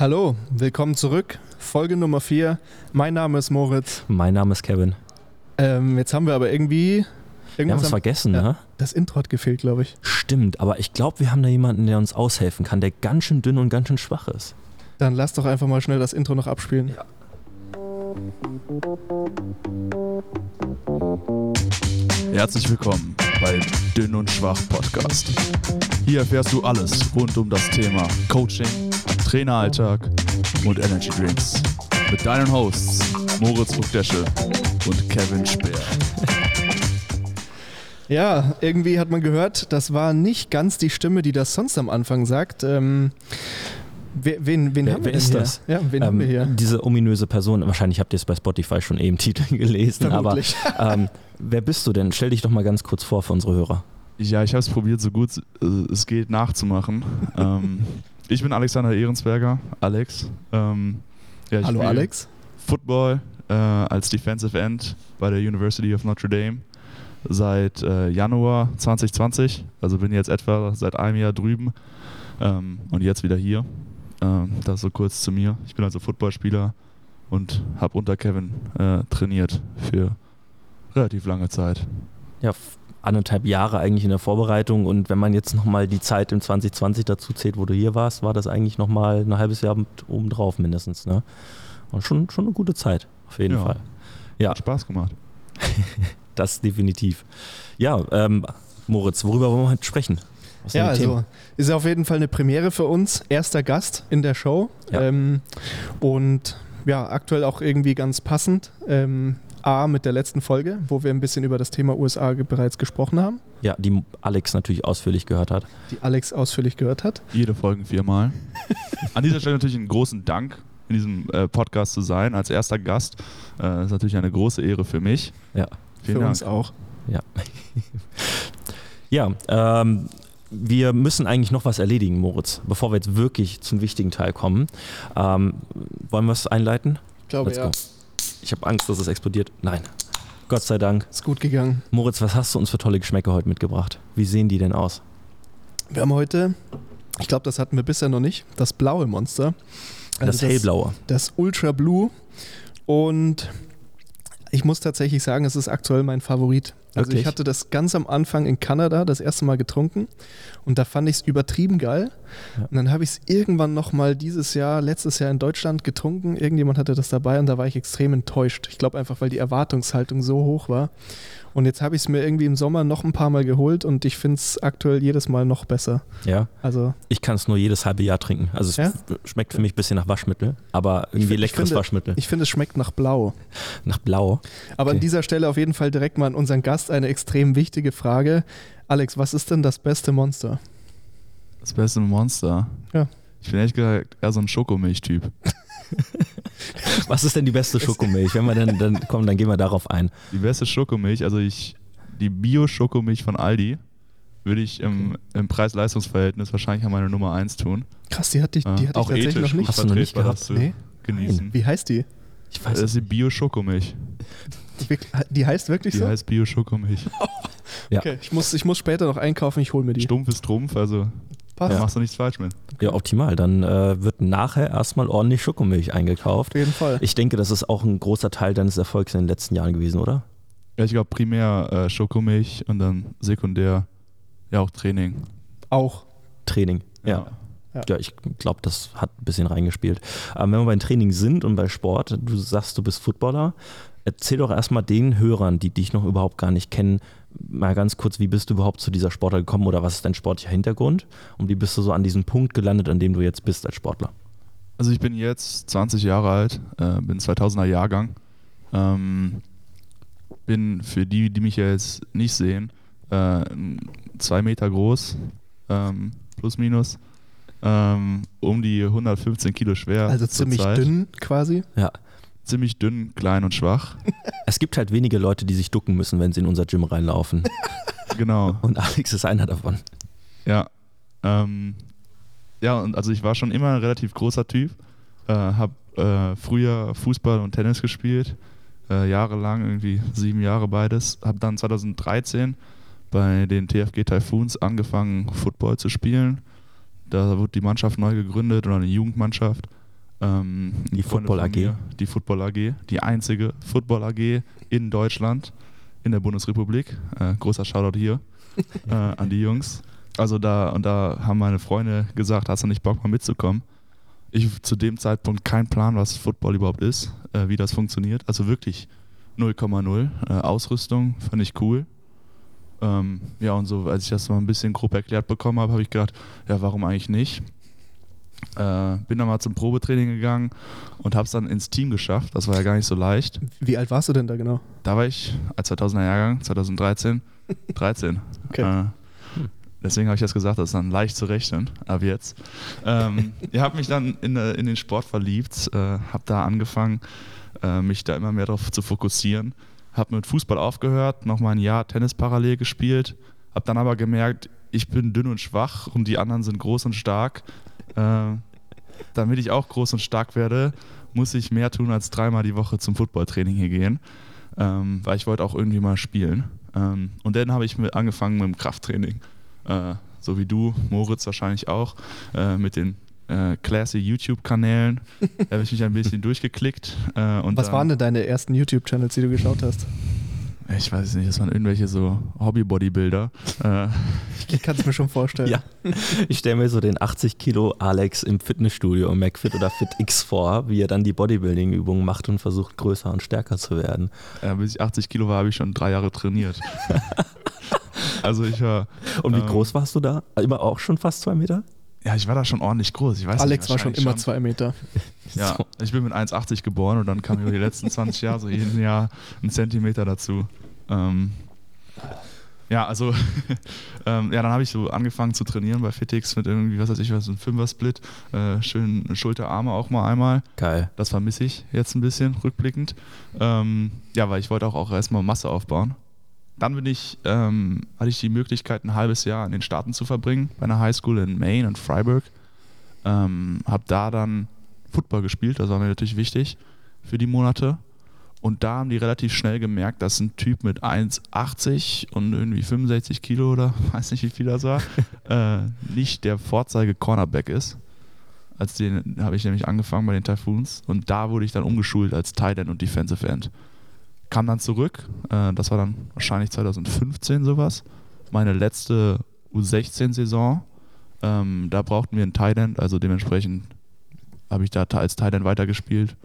Hallo, willkommen zurück. Folge Nummer 4. Mein Name ist Moritz. Mein Name ist Kevin. Ähm, jetzt haben wir aber irgendwie. Wir haben was vergessen, ja, ne? Das Intro hat gefehlt, glaube ich. Stimmt, aber ich glaube, wir haben da jemanden, der uns aushelfen kann, der ganz schön dünn und ganz schön schwach ist. Dann lass doch einfach mal schnell das Intro noch abspielen. Ja. Herzlich willkommen bei Dünn und Schwach Podcast. Hier erfährst du alles rund um das Thema Coaching, Traineralltag und Energy Drinks. Mit deinen Hosts Moritz Rukdesche und Kevin Speer. Ja, irgendwie hat man gehört, das war nicht ganz die Stimme, die das sonst am Anfang sagt. Ähm, wen wen, wen Wer- haben wir wer denn ist hier? das? Ja, wen haben wir hier? Diese ominöse Person, wahrscheinlich habt ihr es bei Spotify schon eben im Titel gelesen, Vermutlich. aber ähm, wer bist du denn? Stell dich doch mal ganz kurz vor für unsere Hörer. Ja, ich habe es probiert, so gut äh, es geht nachzumachen. ich bin Alexander Ehrensberger, Alex. Ähm, ja, ich Hallo Alex. Football äh, als Defensive End bei der University of Notre Dame seit äh, Januar 2020. Also bin jetzt etwa seit einem Jahr drüben ähm, und jetzt wieder hier. Ähm, das so kurz zu mir. Ich bin also Footballspieler und habe unter Kevin äh, trainiert für relativ lange Zeit. Ja, anderthalb Jahre eigentlich in der Vorbereitung und wenn man jetzt nochmal die Zeit im 2020 dazu zählt, wo du hier warst, war das eigentlich nochmal ein halbes Jahr obendrauf mindestens. Ne? Und schon, schon eine gute Zeit, auf jeden Ja. Fall. Ja, Hat Spaß gemacht. das definitiv. Ja, ähm, Moritz, worüber wollen wir heute sprechen? Ja, die Themen? also ist auf jeden Fall eine Premiere für uns. Erster Gast in der Show. Ja. Ähm, und ja, aktuell auch irgendwie ganz passend. Ähm, A mit der letzten Folge, wo wir ein bisschen über das Thema USA bereits gesprochen haben, Ja, die Alex natürlich ausführlich gehört hat. die Alex ausführlich gehört hat. Jede Folgen viermal. An dieser Stelle natürlich einen großen Dank, in diesem äh, Podcast zu sein, als erster Gast. Äh, das ist natürlich eine große Ehre für mich. Ja. Vielen für Dank. uns auch. Ja, ähm, wir müssen eigentlich noch was erledigen, Moritz, bevor wir jetzt wirklich zum wichtigen Teil kommen. Ähm, wollen wir es einleiten? Ich glaube, Let's ja, go. Ich habe Angst, dass es explodiert. Nein. Gott sei Dank. ist gut gegangen. Moritz, was hast du uns für tolle Geschmäcke heute mitgebracht? Wie sehen die denn aus? Wir haben heute, ich glaube, das hatten wir bisher noch nicht, das blaue Monster. Also das hellblaue. Das Ultra Blue. Und ich muss tatsächlich sagen, es ist aktuell mein Favorit. Also Wirklich? ich hatte das ganz am Anfang in Kanada das erste Mal getrunken und da fand ich es übertrieben geil. Ja. Und dann habe ich es irgendwann nochmal dieses Jahr, letztes Jahr in Deutschland getrunken. Irgendjemand hatte das dabei und da war ich extrem enttäuscht. Ich glaube einfach, weil die Erwartungshaltung so hoch war. Und jetzt habe ich es mir irgendwie im Sommer noch ein paar Mal geholt und ich finde es aktuell jedes Mal noch besser. Ja. Also Ich kann es nur jedes halbe Jahr trinken. Also es Ja? schmeckt für mich ein bisschen nach Waschmittel, aber irgendwie Ich fi- ich leckeres finde- Waschmittel. ich finde, es schmeckt nach Blau. nach Blau. Aber an Okay. dieser Stelle auf jeden Fall direkt mal an unseren Gast eine extrem wichtige Frage. Alex, was ist denn das beste Monster? Das beste Monster. Ja. Ich bin ehrlich gesagt eher so ein Schokomilch-Typ. Was ist denn die beste Schokomilch? Wenn wir dann, dann kommen, dann gehen wir darauf ein. Die beste Schokomilch, also ich, die Bio-Schokomilch von Aldi, würde ich im, im Preis-Leistungs-Verhältnis wahrscheinlich an meine Nummer 1 tun. Krass, die hatte ich, die hatte ich auch tatsächlich ethisch noch nicht. Hast du noch nicht gehabt? das Nee. genießen. Wie heißt die? Ich Das weiß ist die Bio-Schokomilch. Die, die heißt wirklich Die so? heißt Bio-Schokomilch. Ja. Okay, ich muss, ich muss später noch einkaufen, ich hole mir die. Stumpf ist Trumpf, also da Passt. machst du nichts falsch mit. Ja, optimal. Dann äh, wird nachher erstmal ordentlich Schokomilch eingekauft. Auf jeden Fall. Ich denke, das ist auch ein großer Teil deines Erfolgs in den letzten Jahren gewesen, oder? Ja, ich glaube primär äh, Schokomilch und dann sekundär ja auch Training. Auch. Training. Ja. Ja. Ja, ich glaube, das hat ein bisschen reingespielt. Aber wenn wir beim Training sind und bei Sport, du sagst, du bist Footballer, erzähl doch erstmal den Hörern, die dich noch überhaupt gar nicht kennen, mal ganz kurz, wie bist du überhaupt zu dieser Sportler gekommen oder was ist dein sportlicher Hintergrund und wie bist du so an diesem Punkt gelandet, an dem du jetzt bist als Sportler? Also ich bin jetzt 20 Jahre alt, äh, bin 2000er Jahrgang. Ähm, bin für die, die mich ja jetzt nicht sehen, äh, zwei Meter groß, ähm, plus minus, ähm, um die 115 Kilo schwer. Also ziemlich zurzeit. dünn quasi. Ja. Ziemlich dünn, klein und schwach. Es gibt halt wenige Leute, die sich ducken müssen, wenn sie in unser Gym reinlaufen. genau. Und Alex ist einer davon. Ja. Ähm, ja, und also ich war schon immer ein relativ großer Typ. Äh, hab äh, früher Fußball und Tennis gespielt. Äh, jahrelang, irgendwie sieben Jahre beides. Hab dann 2013 bei den TFG Typhoons angefangen, Football zu spielen. Da wurde die Mannschaft neu gegründet oder eine Jugendmannschaft. Ähm, Die Football AG. mir, Die Football AG, die einzige Football AG in Deutschland, in der Bundesrepublik. Äh, großer Shoutout hier äh, an die Jungs. Also da, und da haben meine Freunde gesagt, hast du nicht Bock mal mitzukommen? Ich zu dem Zeitpunkt keinen Plan, was Football überhaupt ist, äh, wie das funktioniert. Also wirklich 0,0. Äh, Ausrüstung fand ich cool. Ähm, ja, und so, als ich das mal ein bisschen grob erklärt bekommen habe, habe ich gedacht, ja, warum eigentlich nicht? Äh, bin dann mal zum Probetraining gegangen und habe es dann ins Team geschafft. Das war ja gar nicht so leicht. Wie alt warst du denn da genau? Da war ich als 2000er Jahrgang, 2013, 13. Okay. Äh, deswegen habe ich jetzt gesagt, das ist dann leicht zu rechnen, ab jetzt. Ähm, ich habe mich dann in, äh, in den Sport verliebt, äh, habe da angefangen, äh, mich da immer mehr darauf zu fokussieren. Habe mit Fußball aufgehört, nochmal ein Jahr Tennis parallel gespielt, habe dann aber gemerkt, ich bin dünn und schwach und die anderen sind groß und stark. Äh, damit ich auch groß und stark werde, muss ich mehr tun als dreimal die Woche zum Footballtraining hier gehen, ähm, weil ich wollte auch irgendwie mal spielen. Ähm, und dann habe ich mit angefangen mit dem Krafttraining. Äh, so wie du, Moritz wahrscheinlich auch, äh, mit den äh, classy YouTube-Kanälen. da habe ich mich ein bisschen durchgeklickt. Äh, und Was waren denn deine ersten YouTube-Channels, die du geschaut hast? Ich weiß es nicht, das waren irgendwelche so Hobby-Bodybuilder. Ich kann es mir schon vorstellen. Ja, ich stelle mir so den 80 Kilo Alex im Fitnessstudio im McFit oder FitX vor, wie er dann die Bodybuilding-Übungen macht und versucht, größer und stärker zu werden. äh, bis ich 80 Kilo war, habe ich schon drei Jahre trainiert. also ich war, Und wie Ähm. groß warst du da? Immer auch schon fast zwei Meter? Ja, ich war da schon ordentlich groß. Ich weiß Alex nicht, war schon immer zwei Meter. Ja, So. ich bin mit 1,80 geboren und dann kam über die letzten 20 Jahre so jeden Jahr ein Zentimeter dazu. Ähm, ja, also, ähm, ja, dann habe ich so angefangen zu trainieren bei Fitix mit irgendwie, was weiß ich, was, ein Fünfer-Split, äh, schön Schulterarme auch mal einmal. Geil. Das vermisse ich jetzt ein bisschen, rückblickend. Ähm, ja, weil ich wollte auch, auch erstmal Masse aufbauen. Dann bin ich, ähm, hatte ich die Möglichkeit, ein halbes Jahr in den Staaten zu verbringen, bei einer Highschool in Maine und Freiburg. Ähm, habe da dann Football gespielt, das war mir natürlich wichtig für die Monate. Und da haben die relativ schnell gemerkt, dass ein Typ mit 1,80 und irgendwie 65 Kilo oder weiß nicht, wie viel das war, äh, nicht der Vorzeige-Cornerback ist. Als den habe ich nämlich angefangen bei den Typhoons und da wurde ich dann umgeschult als Tight End und Defensive End. Kam dann zurück, äh, das war dann wahrscheinlich 2015 sowas, meine letzte U16-Saison. Ähm, da brauchten wir einen End, also dementsprechend habe ich da als End weitergespielt.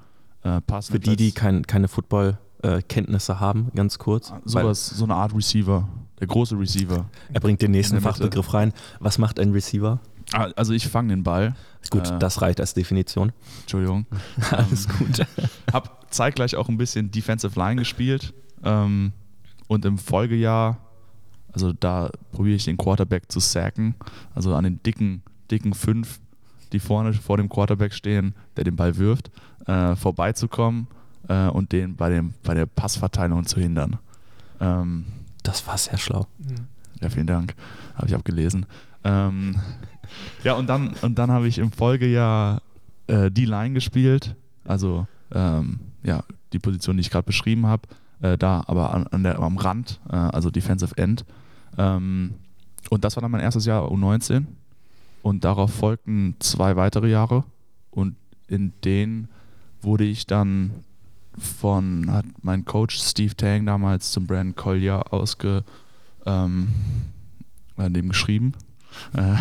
Äh, Für die, die kein, keine Football-Kenntnisse haben, ganz kurz. weil sowas, so eine Art Receiver, der große Receiver. Er bringt den nächsten. Fachbegriff rein. Was macht ein Receiver? Ah, Also ich fange den Ball, Gut, Äh. das reicht als Definition. Entschuldigung. Alles gut. Hab zeitgleich auch ein bisschen Defensive Line gespielt ähm, und im Folgejahr, also da probiere ich den Quarterback zu sacken, also an den dicken, dicken fünf, die vorne vor dem Quarterback stehen, der den Ball wirft, äh, vorbeizukommen äh, und den bei, dem, bei der Passverteilung zu hindern. Ähm, Das war sehr schlau. ja, vielen Dank. Habe ich abgelesen. Ähm, ja, und dann, und dann habe ich im Folgejahr äh, die Line gespielt. Also ähm, ja, die Position, die ich gerade beschrieben habe. Äh, da aber an, an der, am Rand, äh, also Defensive End. Ähm, und das war dann mein erstes Jahr U19. Und darauf folgten zwei weitere Jahre. Und in denen wurde ich dann von, hat mein Coach Steve Tang damals zum Brand Collier ausge, ähm, dem geschrieben. Äh,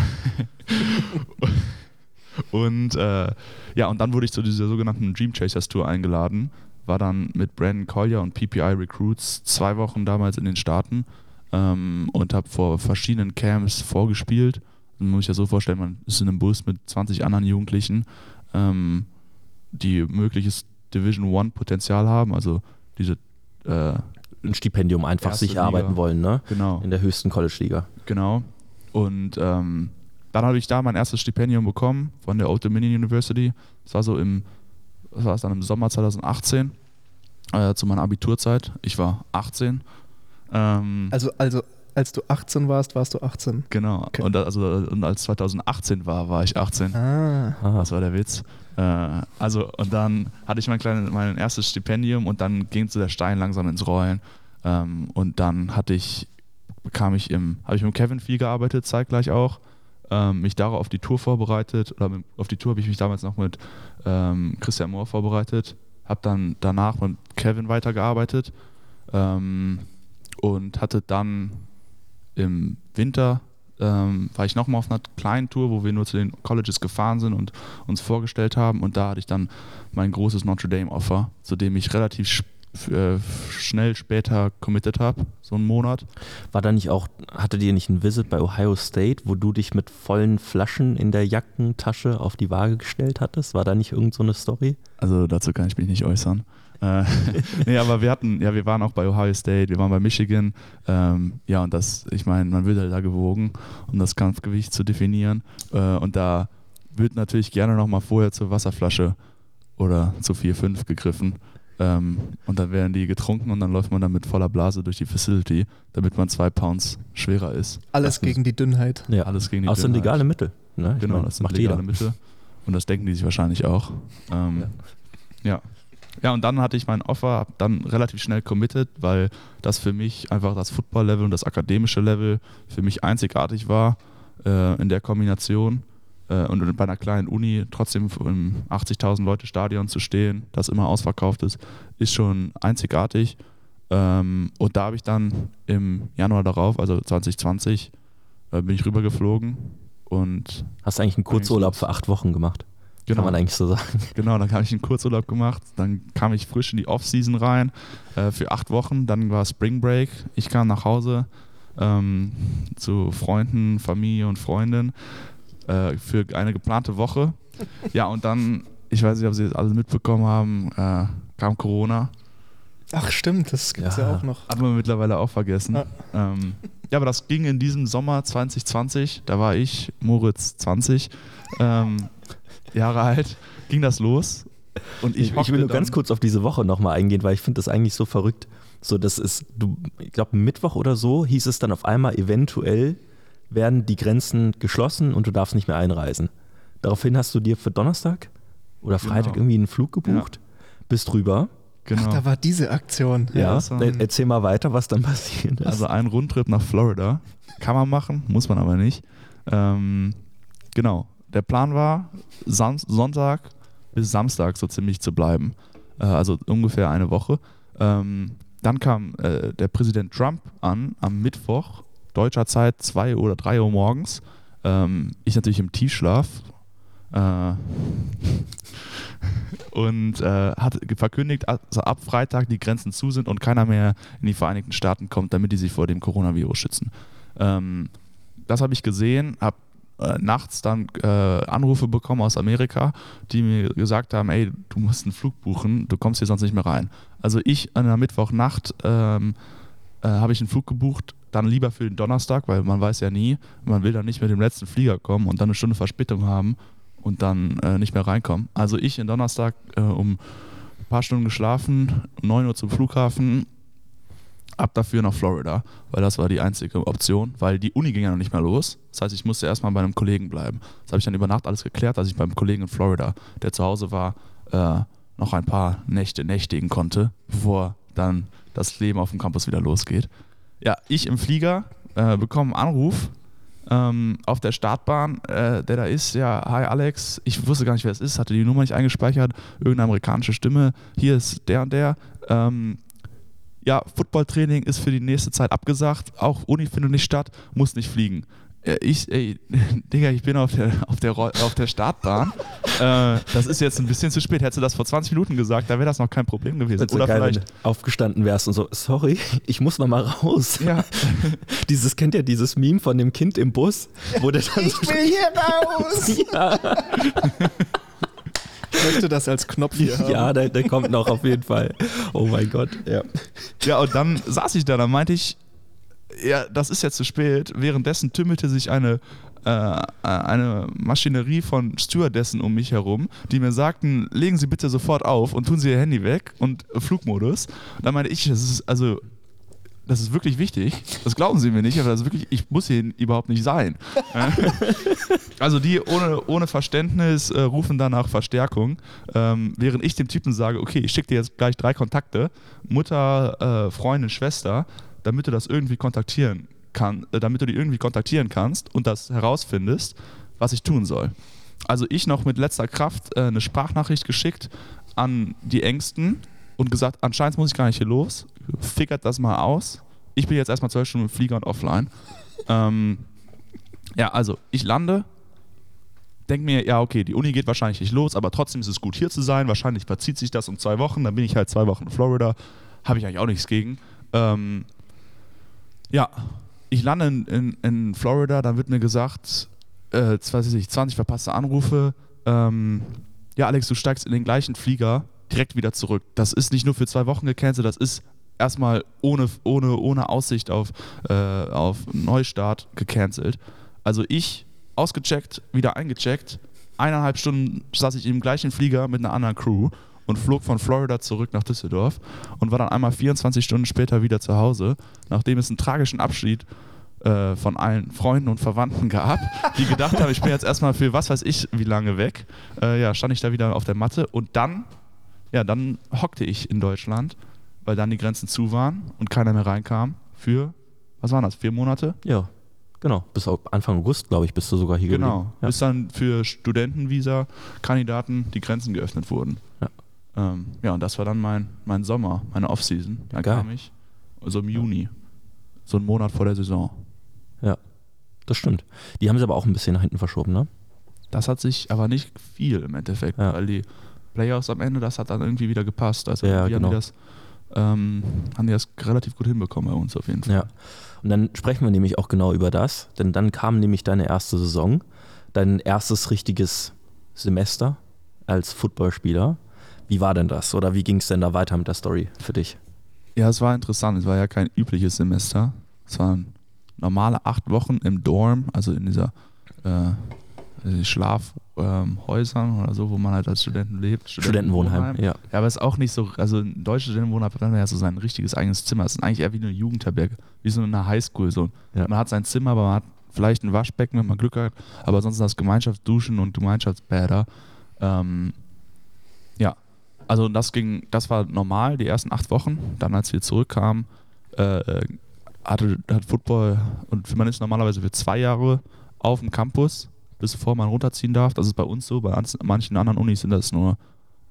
und äh, ja, und dann wurde ich zu dieser sogenannten Dream Chasers Tour eingeladen. War dann mit Brandon Collier und PPI Recruits zwei Wochen damals in den Staaten ähm, und habe vor verschiedenen Camps vorgespielt. Man muss sich ja so vorstellen, man ist in einem Bus mit 20 anderen Jugendlichen, ähm, die mögliches Division One Potenzial haben, also diese äh, Ein Stipendium einfach Erste sicher arbeiten Liga. wollen, ne? genau. In der höchsten College-Liga. Genau. Und ähm, dann habe ich da mein erstes Stipendium bekommen von der Old Dominion University. Das war so im, was war dann im Sommer 2018, äh, zu meiner Abiturzeit. Ich war 18. Ähm, Also, also, als du 18 warst, warst du 18. genau. okay. Und, also, und als 2018 war, war ich 18. Ah. Ah, Das war der Witz. Äh, also, und dann hatte ich mein, kleines, mein erstes Stipendium und dann ging so der Stein langsam ins Rollen. Ähm, und dann hatte ich, bekam ich im, habe ich mit Kevin viel gearbeitet, zeitgleich auch. ähm, mich darauf auf die Tour vorbereitet. Oder mit, auf die Tour habe ich mich damals noch mit ähm, Christian Mohr vorbereitet. Habe dann danach mit Kevin weitergearbeitet ähm, und hatte dann im Winter ähm, war ich nochmal auf einer kleinen Tour, wo wir nur zu den Colleges gefahren sind und uns vorgestellt haben. Und da hatte ich dann mein großes Notre Dame-Offer, zu dem ich relativ äh, schnell später committed habe, so einen Monat. War da nicht auch, hattet ihr nicht ein Visit bei Ohio State, wo du dich mit vollen Flaschen in der Jackentasche auf die Waage gestellt hattest? War da nicht irgend so eine Story? Also dazu kann ich mich nicht äußern. Äh, nee, aber wir hatten, ja, wir waren auch bei Ohio State, wir waren bei Michigan. Ähm, ja, und das, ich meine, man wird halt da gewogen, um das Kampfgewicht zu definieren. Äh, und da wird natürlich gerne nochmal vorher zur Wasserflasche oder zu 4-5 gegriffen. Ähm, und dann werden die getrunken und dann läuft man dann mit voller Blase durch die Facility, damit man zwei Pounds schwerer ist. Alles gegen die Dünnheit. Ja, alles gegen die Dünnheit. Das sind legale Mittel. Ne? Genau, meine, das sind legale jeder. Mittel. Und das denken die sich wahrscheinlich auch. Ähm, ja. ja. Ja, und dann hatte ich mein Offer, habe dann relativ schnell committed, weil das für mich einfach das Football-Level und das akademische Level für mich einzigartig war äh, in der Kombination. Äh, und bei einer kleinen Uni trotzdem im 80.000 Leute Stadion zu stehen, das immer ausverkauft ist, ist schon einzigartig. Ähm, und da habe ich dann im Januar darauf, also 2020, äh, bin ich rübergeflogen und. Hast du eigentlich einen Kurzurlaub für acht Wochen gemacht? Genau. Kann man eigentlich so sagen. Genau, dann habe ich einen Kurzurlaub gemacht, dann kam ich frisch in die Offseason rein äh, für acht Wochen, dann war Spring Break, ich kam nach Hause ähm, zu Freunden, Familie und Freundin äh, für eine geplante Woche. Ja, und dann, ich weiß nicht, ob Sie das alle mitbekommen haben, äh, kam Corona. Ach stimmt, das gibt es ja. ja. auch noch. Hat man mittlerweile auch vergessen. Ja. Ähm, ja, aber das ging in diesem Sommer 2020, da war ich, Moritz 20. Ähm, Jahre alt, ging das los. Und ich, ich will nur ganz kurz auf diese Woche nochmal eingehen, weil ich finde das eigentlich so verrückt. So, das ist, du, ich glaube, Mittwoch oder so hieß es dann auf einmal, eventuell werden die Grenzen geschlossen und du darfst nicht mehr einreisen. Daraufhin hast du dir für Donnerstag oder Freitag genau. irgendwie einen Flug gebucht, ja. bist drüber. Genau. Ach, da war diese Aktion. Ja, ja erzähl mal weiter, was dann passiert ist. Also ein Rundtrip nach Florida kann man machen, muss man aber nicht. Ähm, genau, der Plan war, Sonntag bis Samstag so ziemlich zu bleiben. Äh, also ungefähr eine Woche. Ähm, dann kam äh, der Präsident Trump an am Mittwoch, deutscher Zeit, 2 oder 3 Uhr morgens. Ähm, ich natürlich im Tiefschlaf. Äh, und äh, hat verkündigt, also ab Freitag die Grenzen zu sind und keiner mehr in die Vereinigten Staaten kommt, damit die sich vor dem Coronavirus schützen. Ähm, das habe ich gesehen, habe äh, nachts dann äh, Anrufe bekommen aus Amerika, die mir gesagt haben, ey, du musst einen Flug buchen, du kommst hier sonst nicht mehr rein. Also ich an der Mittwochnacht ähm, äh, habe ich einen Flug gebucht, dann lieber für den Donnerstag, weil man weiß ja nie, man will dann nicht mit dem letzten Flieger kommen und dann eine Stunde Verspätung haben und dann äh, nicht mehr reinkommen. Also ich in Donnerstag äh, um ein paar Stunden geschlafen, 9 Uhr zum Flughafen, ab dafür nach Florida, weil das war die einzige Option, weil die Uni ging ja noch nicht mehr los. Das heißt, ich musste erstmal bei einem Kollegen bleiben. Das habe ich dann über Nacht alles geklärt, dass ich beim Kollegen in Florida, der zu Hause war, äh, noch ein paar Nächte nächtigen konnte, bevor dann das Leben auf dem Campus wieder losgeht. Ja, ich im Flieger äh, bekomme einen Anruf ähm, auf der Startbahn, äh, der da ist, ja, hi Alex, ich wusste gar nicht, wer es ist, hatte die Nummer nicht eingespeichert, irgendeine amerikanische Stimme, hier ist der und der, ähm, ja, Footballtraining ist für die nächste Zeit abgesagt, auch Uni findet nicht statt, muss nicht fliegen. Ich, ey, Digga, ich bin auf der, auf der, auf der Startbahn. äh, das ist jetzt ein bisschen zu spät. Hättest du das vor 20 Minuten gesagt, da wäre das noch kein Problem gewesen. Oder geil, vielleicht aufgestanden wärst und so, sorry, ich muss noch mal raus. Ja. dieses kennt ja dieses Meme von dem Kind im Bus, wo der dann Ich so will hier raus. ja. Ich möchte das als Knopf hier haben. Ja, der, der kommt noch auf jeden Fall. Oh mein Gott, ja. Ja, und dann saß ich da, dann meinte ich, ja, das ist jetzt zu spät. Währenddessen tümmelte sich eine, äh, eine Maschinerie von Stewardessen um mich herum, die mir sagten, legen Sie bitte sofort auf und tun Sie Ihr Handy weg und Flugmodus. Dann meinte ich, das ist also das ist wirklich wichtig. Das glauben Sie mir nicht, aber das ist wirklich, ich muss hier überhaupt nicht sein. also die ohne, ohne Verständnis äh, rufen dann nach Verstärkung, ähm, während ich dem Typen sage, okay, ich schicke dir jetzt gleich drei Kontakte, Mutter, äh, Freundin, Schwester, damit du das irgendwie kontaktieren kann, äh, damit du die irgendwie kontaktieren kannst und das herausfindest, was ich tun soll. Also ich noch mit letzter Kraft äh, eine Sprachnachricht geschickt an die Ängsten und gesagt, anscheinend muss ich gar nicht hier los. Fickert das mal aus. Ich bin jetzt erstmal zwölf Stunden im Flieger und offline. Ähm, ja, also ich lande, denke mir, ja, okay, die Uni geht wahrscheinlich nicht los, aber trotzdem ist es gut hier zu sein. Wahrscheinlich verzieht sich das um zwei Wochen. Dann bin ich halt zwei Wochen in Florida. Habe ich eigentlich auch nichts gegen. Ähm, ja, ich lande in, in, in, Florida, dann wird mir gesagt, äh, weiß ich, 20 verpasste Anrufe. Ähm, ja, Alex, du steigst in den gleichen Flieger direkt wieder zurück. Das ist nicht nur für zwei Wochen gecancelt, das ist erstmal ohne, ohne, ohne Aussicht auf, äh, auf Neustart gecancelt. Also ich ausgecheckt, wieder eingecheckt. Eineinhalb Stunden saß ich im gleichen Flieger mit einer anderen Crew und flog von Florida zurück nach Düsseldorf und war dann einmal 24 Stunden später wieder zu Hause, nachdem es einen tragischen Abschied äh, von allen Freunden und Verwandten gab, die gedacht haben, ich bin jetzt erstmal für was weiß ich wie lange weg. Äh, ja, stand ich da wieder auf der Matte und dann, ja, dann hockte ich in Deutschland, weil dann die Grenzen zu waren und keiner mehr reinkam für, was waren das, vier Monate? Ja. Genau, bis Anfang August, glaube ich, bist du sogar hier genau, geblieben. Genau, bis dann für Studentenvisa-Kandidaten die Grenzen geöffnet wurden. Ja. Ähm, ja, und das war dann mein, mein Sommer, meine Offseason. Dann Geil. kam ich, so im Juni, so einen Monat vor der Saison. Ja, das stimmt. Die haben sie aber auch ein bisschen nach hinten verschoben, ne? Das hat sich aber nicht viel im Endeffekt, ja. weil die Playoffs am Ende, das hat dann irgendwie wieder gepasst. Also ja, genau. haben, die das, ähm, haben die das relativ gut hinbekommen bei uns auf jeden Fall. Ja. Und dann sprechen wir nämlich auch genau über das, denn dann kam nämlich deine erste Saison, dein erstes richtiges Semester als Footballspieler. Wie war denn das oder wie ging es denn da weiter mit der Story für dich? Ja, es war interessant. Es war ja kein übliches Semester. Es waren normale acht Wochen im Dorm, also in dieser äh, Schlafhäusern ähm, oder so, wo man halt als Studenten lebt. Studentenwohnheim, ja. Ja, aber es ist auch nicht so, also ein deutscher Studentenwohnheim hat dann ja so sein richtiges eigenes Zimmer. Es ist eigentlich eher wie eine Jugendherberge, wie so eine Highschool. So. Ja. Man hat sein Zimmer, aber man hat vielleicht ein Waschbecken, wenn man Glück hat, aber sonst das Gemeinschaftsduschen und Gemeinschaftsbäder. Ähm, ja, also das ging, das war normal, die ersten acht Wochen. Dann, als wir zurückkamen, äh, äh hatte, hat Football und man ist normalerweise für zwei Jahre auf dem Campus bis bevor man runterziehen darf. Das ist bei uns so. Bei manchen anderen Unis sind das nur,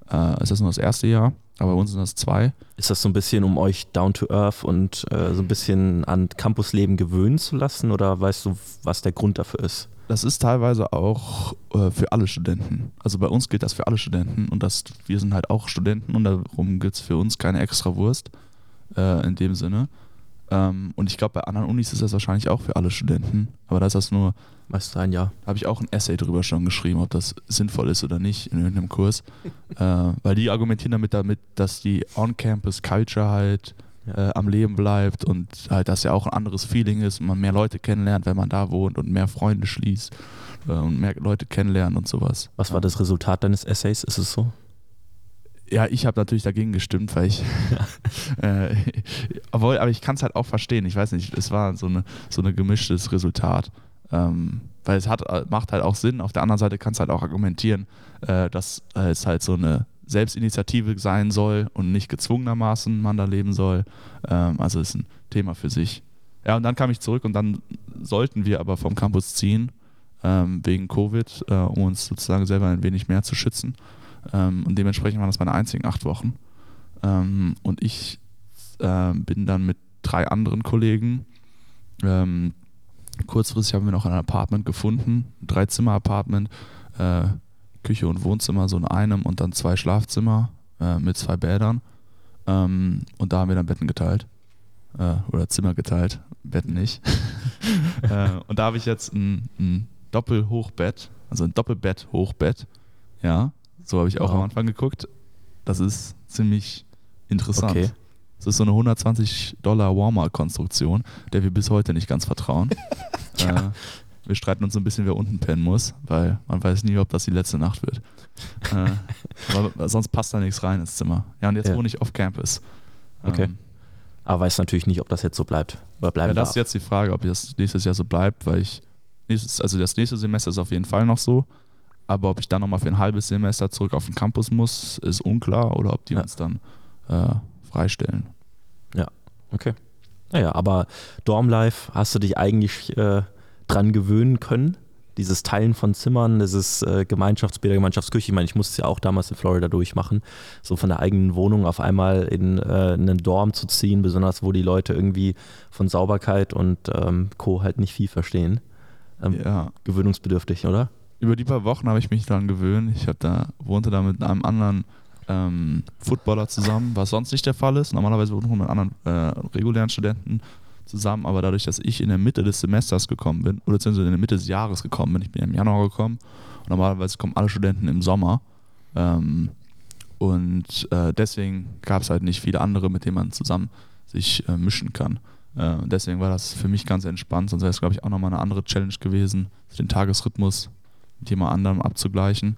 äh, ist das nur das erste Jahr, aber bei uns sind das zwei. Ist das so ein bisschen, um euch down to earth und äh, so ein bisschen an Campusleben gewöhnen zu lassen oder weißt du, was der Grund dafür ist? Das ist teilweise auch äh, für alle Studenten. Also bei uns gilt das für alle Studenten und das, wir sind halt auch Studenten und darum gibt es für uns keine extra Wurst äh, in dem Sinne. Ähm, und ich glaube, bei anderen Unis ist das wahrscheinlich auch für alle Studenten. Aber da ist das nur. Meist ein Jahr. Habe ich auch ein Essay drüber schon geschrieben, ob das sinnvoll ist oder nicht in irgendeinem Kurs. äh, weil die argumentieren damit, damit dass die On-Campus-Culture halt. Äh, am Leben bleibt und halt das ja auch ein anderes Feeling ist und man mehr Leute kennenlernt, wenn man da wohnt und mehr Freunde schließt äh, und mehr Leute kennenlernt und sowas. Was war das Resultat deines Essays? Ist es so? Ja, ich habe natürlich dagegen gestimmt, weil ich. äh, obwohl, aber ich kann es halt auch verstehen. Ich weiß nicht, es war so ein so eine gemischtes Resultat. Ähm, weil es hat, macht halt auch Sinn. Auf der anderen Seite kannst du halt auch argumentieren, äh, dass äh, es halt so eine Selbstinitiative sein soll und nicht gezwungenermaßen man da leben soll. Ähm, also ist ein Thema für sich. Ja, und dann kam ich zurück und dann sollten wir aber vom Campus ziehen, ähm, wegen Covid, äh, um uns sozusagen selber ein wenig mehr zu schützen. Ähm, und dementsprechend waren das meine einzigen acht Wochen. Ähm, und ich äh, bin dann mit drei anderen Kollegen. Ähm, kurzfristig haben wir noch ein Apartment gefunden, ein Drei-Zimmer-Apartment, äh, Küche und Wohnzimmer so in einem und dann zwei Schlafzimmer äh, mit zwei Bädern. Ähm, und da haben wir dann Betten geteilt. Äh, oder Zimmer geteilt, Betten nicht. Äh, und da habe ich jetzt ein, ein Doppelhochbett, also ein Doppelbett-Hochbett. Ja, so habe ich auch wow. am Anfang geguckt. Das ist ziemlich interessant. Okay. Das ist so eine 120 Dollar Walmart-Konstruktion, der wir bis heute nicht ganz vertrauen. ja. äh, wir streiten uns so ein bisschen, wer unten pennen muss, weil man weiß nie, ob das die letzte Nacht wird. äh, aber sonst passt da nichts rein ins Zimmer. Ja, und jetzt ja. wohne ich auf Campus. Okay. Ähm, aber weiß natürlich nicht, ob das jetzt so bleibt. Oder bleiben ja, das darf. ist jetzt die Frage, ob das nächstes Jahr so bleibt, weil ich nächstes, also das nächste Semester ist auf jeden Fall noch so. Aber ob ich dann nochmal für ein halbes Semester zurück auf den Campus muss, ist unklar oder ob die ja. uns dann äh, freistellen. Ja, okay. Naja, aber Dormlife hast du dich eigentlich äh, dran gewöhnen können? Dieses Teilen von Zimmern, dieses äh, Gemeinschaftsbäder, Gemeinschaftsküche. Ich meine, ich musste es ja auch damals in Florida durchmachen, so von der eigenen Wohnung auf einmal in äh, einen Dorm zu ziehen, besonders wo die Leute irgendwie von Sauberkeit und ähm, Co. halt nicht viel verstehen. Ähm, Ja. Gewöhnungsbedürftig, oder? Über die paar Wochen habe ich mich daran gewöhnt. Ich da, wohnte da mit einem anderen ähm, Footballer zusammen, was sonst nicht der Fall ist. Normalerweise wohnt man mit anderen äh, regulären Studenten zusammen, aber dadurch, dass ich in der Mitte des Semesters gekommen bin, oder beziehungsweise in der Mitte des Jahres gekommen bin, ich bin im Januar gekommen, und normalerweise kommen alle Studenten im Sommer. Ähm, und äh, deswegen gab es halt nicht viele andere, mit denen man zusammen sich äh, mischen kann. Äh, deswegen war das für mich ganz entspannt, sonst wäre es, glaube ich, auch nochmal eine andere Challenge gewesen, den Tagesrhythmus mit jemand anderem abzugleichen.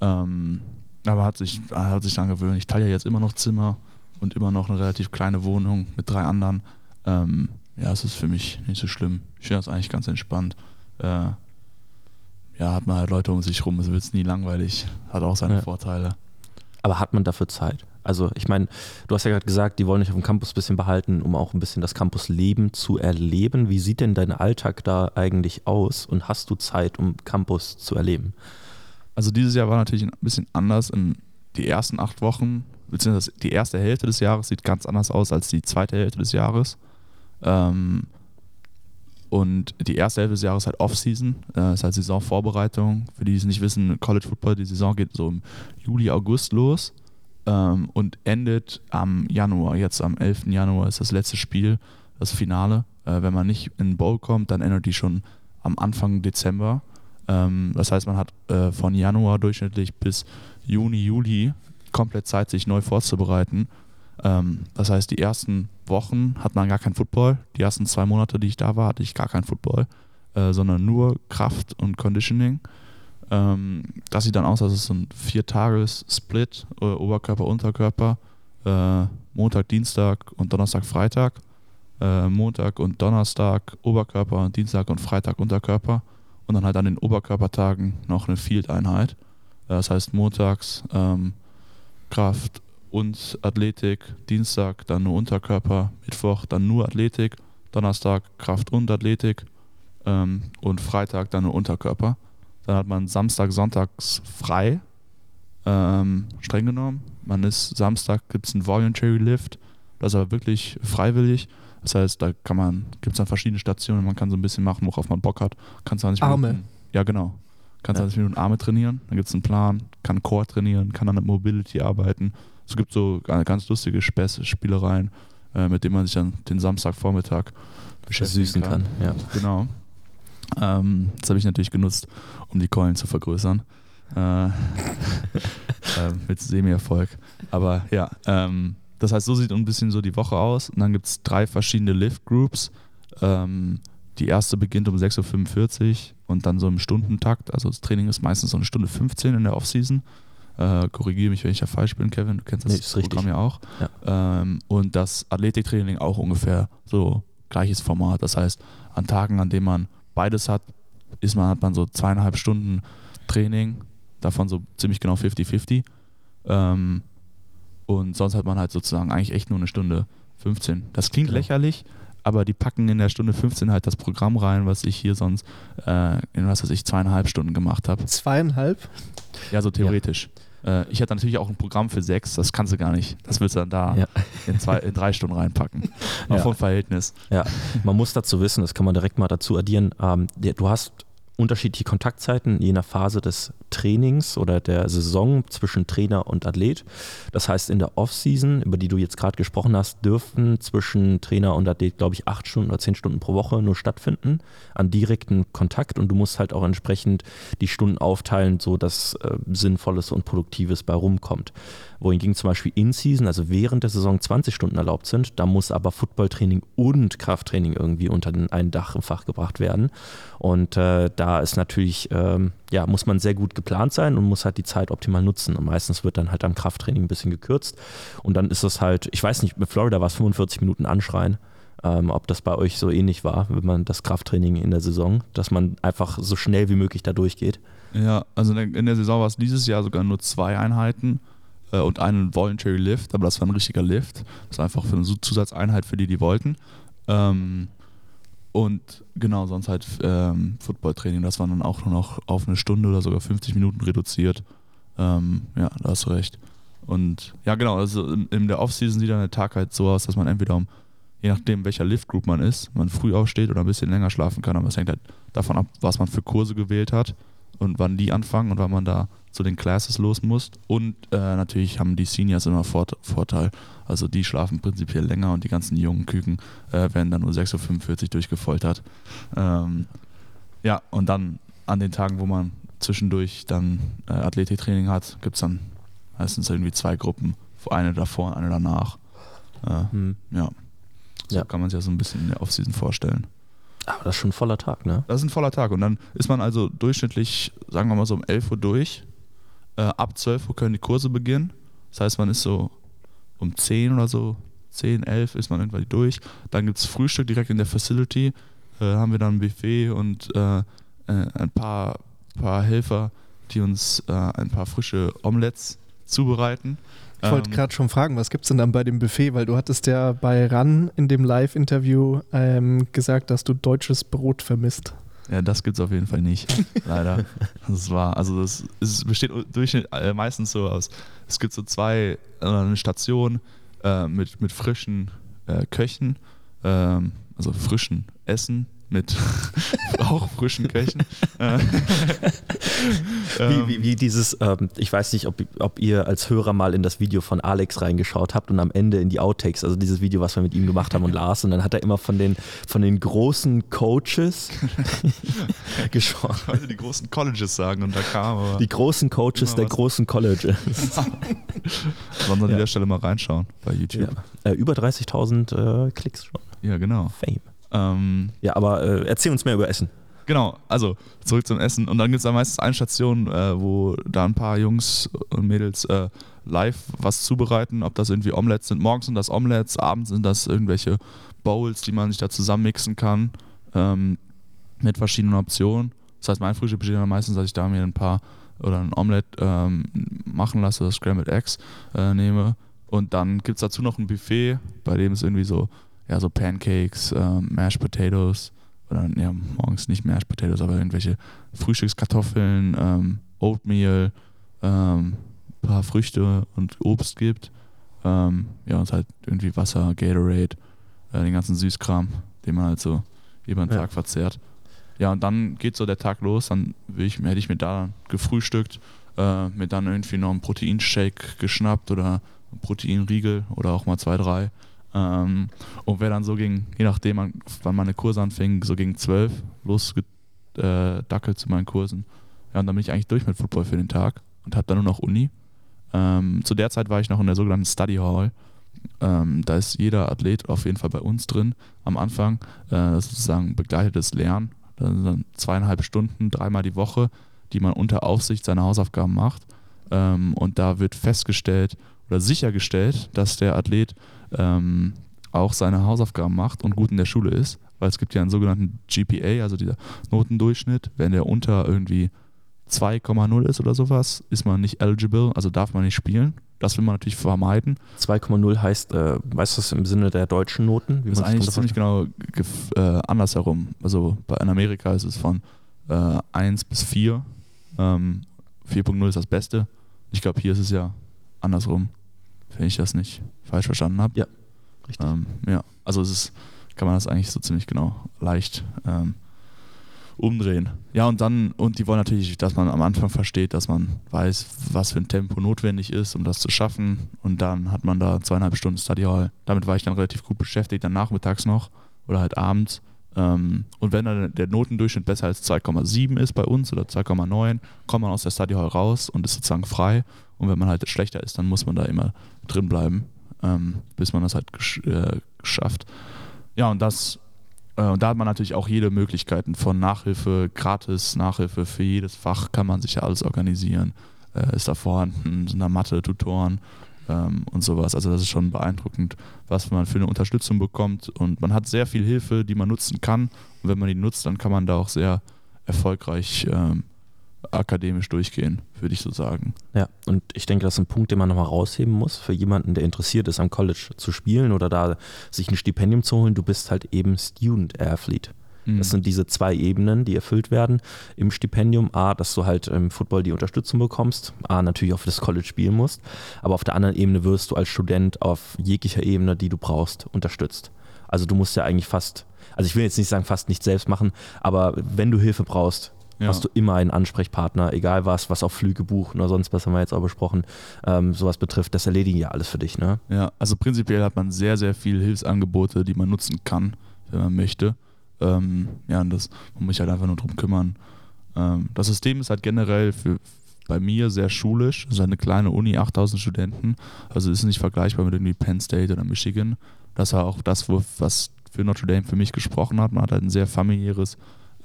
Ähm, aber hat sich, hat sich dann gewöhnt. Ich teile ja jetzt immer noch Zimmer und immer noch eine relativ kleine Wohnung mit drei anderen. Ähm, ja, es ist für mich nicht so schlimm. Ich finde das eigentlich ganz entspannt. Äh, ja, hat man halt Leute um sich rum, es wird nie langweilig. Hat auch seine Ja. Vorteile. Aber hat man dafür Zeit? Also ich meine, du hast ja gerade gesagt, die wollen dich auf dem Campus ein bisschen behalten, um auch ein bisschen das Campusleben zu erleben. Wie sieht denn dein Alltag da eigentlich aus und hast du Zeit, um Campus zu erleben? Also dieses Jahr war natürlich ein bisschen anders. In die ersten acht Wochen, beziehungsweise die erste Hälfte des Jahres sieht ganz anders aus als die zweite Hälfte des Jahres. Ähm, und die erste Hälfte des Jahres ist halt Off-Season, äh, ist halt Saisonvorbereitung. Für die, die es nicht wissen, College Football, die Saison geht so im Juli, August los ähm, und endet am Januar. Jetzt am 11. Januar ist das letzte Spiel, das Finale. Äh, wenn man nicht in den Bowl kommt, dann endet die schon am Anfang Dezember. Ähm, das heißt, man hat äh, von Januar durchschnittlich bis Juni, Juli komplett Zeit, sich neu vorzubereiten. Ähm, das heißt, die ersten Wochen hat man gar kein Football. Die ersten zwei Monate, die ich da war, hatte ich gar kein Football, äh, sondern nur Kraft und Conditioning. Ähm, das sieht dann aus, als es so ein Vier-Tages-Split, äh, Oberkörper, Unterkörper, äh, Montag, Dienstag und Donnerstag, Freitag. Äh, Montag und Donnerstag Oberkörper, Dienstag und Freitag Unterkörper. Und dann halt an den Oberkörpertagen noch eine Field-Einheit. Äh, das heißt montags ähm, Kraft und Athletik, Dienstag dann nur Unterkörper, Mittwoch dann nur Athletik, Donnerstag Kraft und Athletik ähm, und Freitag dann nur Unterkörper. Dann hat man Samstag, Sonntags frei, ähm, streng genommen. Man ist Samstag gibt es einen Voluntary Lift, das ist aber wirklich freiwillig. Das heißt, da kann man, gibt es dann verschiedene Stationen, man kann so ein bisschen machen, worauf man Bock hat. Kann 20 Arme. Minuten. Ja, genau. Kann Ja. 20 Minuten Arme trainieren, dann gibt es einen Plan, kann Core trainieren, kann dann mit Mobility arbeiten. Es gibt so ga- ganz lustige Späße, Spielereien, äh, mit denen man sich dann den Samstagvormittag beschäftigen Süßen kann. Ja. Genau. Ähm, das habe ich natürlich genutzt, um die Keulen zu vergrößern. Äh, äh, mit Semi-Erfolg. Aber ja, ähm, das heißt, so sieht ein bisschen so die Woche aus. Und dann gibt es drei verschiedene Lift-Groups. Ähm, die erste beginnt um 6.45 Uhr und dann so im Stundentakt. Also das Training ist meistens so eine Stunde 15 in der Offseason. Äh, Korrigiere mich, wenn ich da falsch bin, Kevin. Du kennst das Nee, ist richtig. Programm ja auch. Ähm, und das Athletiktraining auch ungefähr so gleiches Format. Das heißt, an Tagen, an denen man beides hat, ist man, hat man so zweieinhalb Stunden Training, davon so ziemlich genau 50-50. Ähm, und sonst hat man halt sozusagen eigentlich echt nur eine Stunde 15. Das klingt Genau. lächerlich, aber die packen in der Stunde 15 halt das Programm rein, was ich hier sonst äh, in was weiß ich zweieinhalb Stunden gemacht habe. Zweieinhalb? Ja, so theoretisch. Äh, ich hatte natürlich auch ein Programm für sechs, das kannst du gar nicht. Das willst du dann da Ja. in, zwei, in drei Stunden reinpacken. Auch Ja. vom Verhältnis. Ja, man muss dazu wissen, das kann man direkt mal dazu addieren. Ähm, du hast unterschiedliche Kontaktzeiten je nach Phase des Trainings oder der Saison zwischen Trainer und Athlet. Das heißt, in der Off-Season, über die du jetzt gerade gesprochen hast, dürfen zwischen Trainer und Athlet, glaube ich, acht Stunden oder zehn Stunden pro Woche nur stattfinden an direkten Kontakt und du musst halt auch entsprechend die Stunden aufteilen, so dass äh, Sinnvolles und Produktives bei rumkommt. Wohingegen zum Beispiel In-Season, also während der Saison 20 Stunden erlaubt sind, da muss aber Footballtraining und Krafttraining irgendwie unter ein Dach im Fach gebracht werden. Und äh, da ist natürlich, ähm, ja, muss man sehr gut geplant sein und muss halt die Zeit optimal nutzen. Und meistens wird dann halt am Krafttraining ein bisschen gekürzt. Und dann ist es halt, ich weiß nicht, mit Florida war es 45 Minuten Anschreien. Ähm, ob das bei euch so ähnlich war, wenn man das Krafttraining in der Saison, dass man einfach so schnell wie möglich da durchgeht. Ja, also in in der Saison war es dieses Jahr sogar nur zwei Einheiten äh, und einen Voluntary Lift, aber das war ein richtiger Lift. Das war einfach für eine Zusatzeinheit für die, die wollten. Ähm, und genau, sonst halt ähm, Footballtraining, das war dann auch nur noch auf eine Stunde oder sogar 50 Minuten reduziert. Ähm, ja, da hast du recht. Und ja, genau, also in, in der Offseason sieht dann der Tag halt so aus, dass man entweder um, je nachdem, welcher Lift-Group man ist, man früh aufsteht oder ein bisschen länger schlafen kann, aber es hängt halt davon ab, was man für Kurse gewählt hat und wann die anfangen und wann man da zu den Classes los muss. Und äh, natürlich haben die Seniors immer Vort Vorteil. Also die schlafen prinzipiell länger und die ganzen jungen Küken äh, werden dann nur 6.45 Uhr durchgefoltert. Ähm, ja, und dann an den Tagen, wo man zwischendurch dann äh, Athletiktraining hat, gibt es dann meistens irgendwie zwei Gruppen. Eine davor und eine danach. Äh, hm. Ja. So ja. kann man sich ja so ein bisschen in der Offseason vorstellen. Aber das ist schon ein voller Tag, ne? Das ist ein voller Tag. Und dann ist man also durchschnittlich, sagen wir mal so um 11 Uhr durch. Äh, ab 12 Uhr können die Kurse beginnen. Das heißt, man ist so um 10 oder so, 10, 11 ist man irgendwann durch. Dann gibt es Frühstück direkt in der Facility. Äh, haben wir dann ein Buffet und äh, äh ein paar, paar Helfer, die uns äh, ein paar frische Omelettes zubereiten. Ich wollte ähm, gerade schon fragen, was gibt es denn dann bei dem Buffet? Weil du hattest ja bei RAN in dem Live-Interview ähm, gesagt, dass du deutsches Brot vermisst. Ja, das gibt es auf jeden Fall nicht, leider. Das war, also das es besteht durch, äh, meistens so aus, es gibt so zwei, äh, eine Station äh, mit, mit frischen äh, Köchen, ähm, also frischen Essen, mit auch frischen Köchen. Äh, wie, wie, wie, dieses, ähm, ich weiß nicht, ob, ob ihr als Hörer mal in das Video von Alex reingeschaut habt und am Ende in die Outtakes, also dieses Video, was wir mit ihm gemacht haben und Lars, und dann hat er immer von den, von den großen Coaches geschaut. Ich wollte die großen Colleges sagen und da kam aber Die großen Coaches der großen Colleges. Sollen wir an ja. der Stelle mal reinschauen bei YouTube. Ja. Äh, über 30.000 äh, Klicks schon. Ja, genau. Fame. Ähm, ja, aber äh, erzähl uns mehr über Essen. Genau, also zurück zum Essen. Und dann gibt es da meistens eine Station, äh, wo da ein paar Jungs und Mädels äh, live was zubereiten. Ob das irgendwie Omelettes sind. Morgens sind das Omelettes, abends sind das irgendwelche Bowls, die man sich da zusammenmixen kann. Ähm, mit verschiedenen Optionen. Das heißt, mein Frühstück besteht dann meistens, dass ich da mir ein paar oder ein Omelette ähm, machen lasse, das Scrambled Eggs äh, nehme. Und dann gibt es dazu noch ein Buffet, bei dem es irgendwie so ja, so Pancakes, ähm, Mashed Potatoes oder ja, morgens nicht Mashed Potatoes, aber irgendwelche Frühstückskartoffeln, ähm, Oatmeal, ähm, paar Früchte und Obst gibt. Ähm, ja, und halt irgendwie Wasser, Gatorade, äh, den ganzen Süßkram, den man halt so über den ja. Tag verzehrt. Ja, und dann geht so der Tag los, dann ich, hätte ich mir da gefrühstückt, äh, mir dann irgendwie noch einen Proteinshake geschnappt oder einen Proteinriegel oder auch mal zwei, drei. Ähm, und wer dann so ging, je nachdem, wann meine Kurse anfingen, so gegen zwölf losgedackelt äh, zu meinen Kursen. Ja, und dann bin ich eigentlich durch mit Football für den Tag und habe dann nur noch Uni. Ähm, zu der Zeit war ich noch in der sogenannten Study Hall. Ähm, da ist jeder Athlet auf jeden Fall bei uns drin am Anfang. Äh, sozusagen begleitetes Lernen. Das sind dann zweieinhalb Stunden, dreimal die Woche, die man unter Aufsicht seine Hausaufgaben macht. Ähm, und da wird festgestellt oder sichergestellt, dass der Athlet ähm, auch seine Hausaufgaben macht und gut in der Schule ist, weil es gibt ja einen sogenannten GPA, also dieser Notendurchschnitt, wenn der unter irgendwie 2,0 ist oder sowas, ist man nicht eligible, also darf man nicht spielen. Das will man natürlich vermeiden. 2,0 heißt, äh, weißt du das im Sinne der deutschen Noten? Wie das ist eigentlich ziemlich genau äh, andersherum. Also bei, in Amerika ist es von äh, 1 bis 4. Ähm, 4.0 ist das Beste. Ich glaube, hier ist es ja andersrum wenn ich das nicht falsch verstanden habe. Ja, richtig. Ähm, ja, also es ist, kann man das eigentlich so ziemlich genau leicht ähm, umdrehen. Ja, und dann, und die wollen natürlich, dass man am Anfang versteht, dass man weiß, was für ein Tempo notwendig ist, um das zu schaffen. Und dann hat man da zweieinhalb Stunden Study Hall. Damit war ich dann relativ gut beschäftigt, dann nachmittags noch oder halt abends. Ähm, und wenn dann der Notendurchschnitt besser als 2,7 ist bei uns oder 2,9, kommt man aus der Study Hall raus und ist sozusagen frei. Und wenn man halt schlechter ist, dann muss man da immer drin bleiben, ähm, bis man das halt gesch äh, geschafft. Ja, und das äh, und da hat man natürlich auch jede Möglichkeiten von Nachhilfe, gratis Nachhilfe für jedes Fach kann man sich ja alles organisieren. Äh, ist da vorhanden, sind da Mathe, Tutoren ähm, und sowas. Also das ist schon beeindruckend, was man für eine Unterstützung bekommt. Und man hat sehr viel Hilfe, die man nutzen kann. Und wenn man die nutzt, dann kann man da auch sehr erfolgreich ähm, akademisch durchgehen, würde ich so sagen. Ja, und ich denke, das ist ein Punkt, den man nochmal rausheben muss für jemanden, der interessiert ist, am College zu spielen oder da sich ein Stipendium zu holen. Du bist halt eben Student Athlete. Mhm. Das sind diese zwei Ebenen, die erfüllt werden im Stipendium. A, dass du halt im Football die Unterstützung bekommst. A, natürlich auch für das College spielen musst. Aber auf der anderen Ebene wirst du als Student auf jeglicher Ebene, die du brauchst, unterstützt. Also du musst ja eigentlich fast, also ich will jetzt nicht sagen fast nicht selbst machen, aber wenn du Hilfe brauchst, Ja. hast du immer einen Ansprechpartner, egal was, was auch Flüge buchen oder sonst was haben wir jetzt auch besprochen, ähm, sowas betrifft, das erledigen ja alles für dich, ne? Ja, also prinzipiell hat man sehr, sehr viele Hilfsangebote, die man nutzen kann, wenn man möchte. Ähm, ja, und das, man muss sich halt einfach nur drum kümmern. Ähm, das System ist halt generell für, bei mir sehr schulisch. Es ist eine kleine Uni, 8000 Studenten. Also ist nicht vergleichbar mit irgendwie Penn State oder Michigan. Das war auch das, was für Notre Dame für mich gesprochen hat. Man hat halt ein sehr familiäres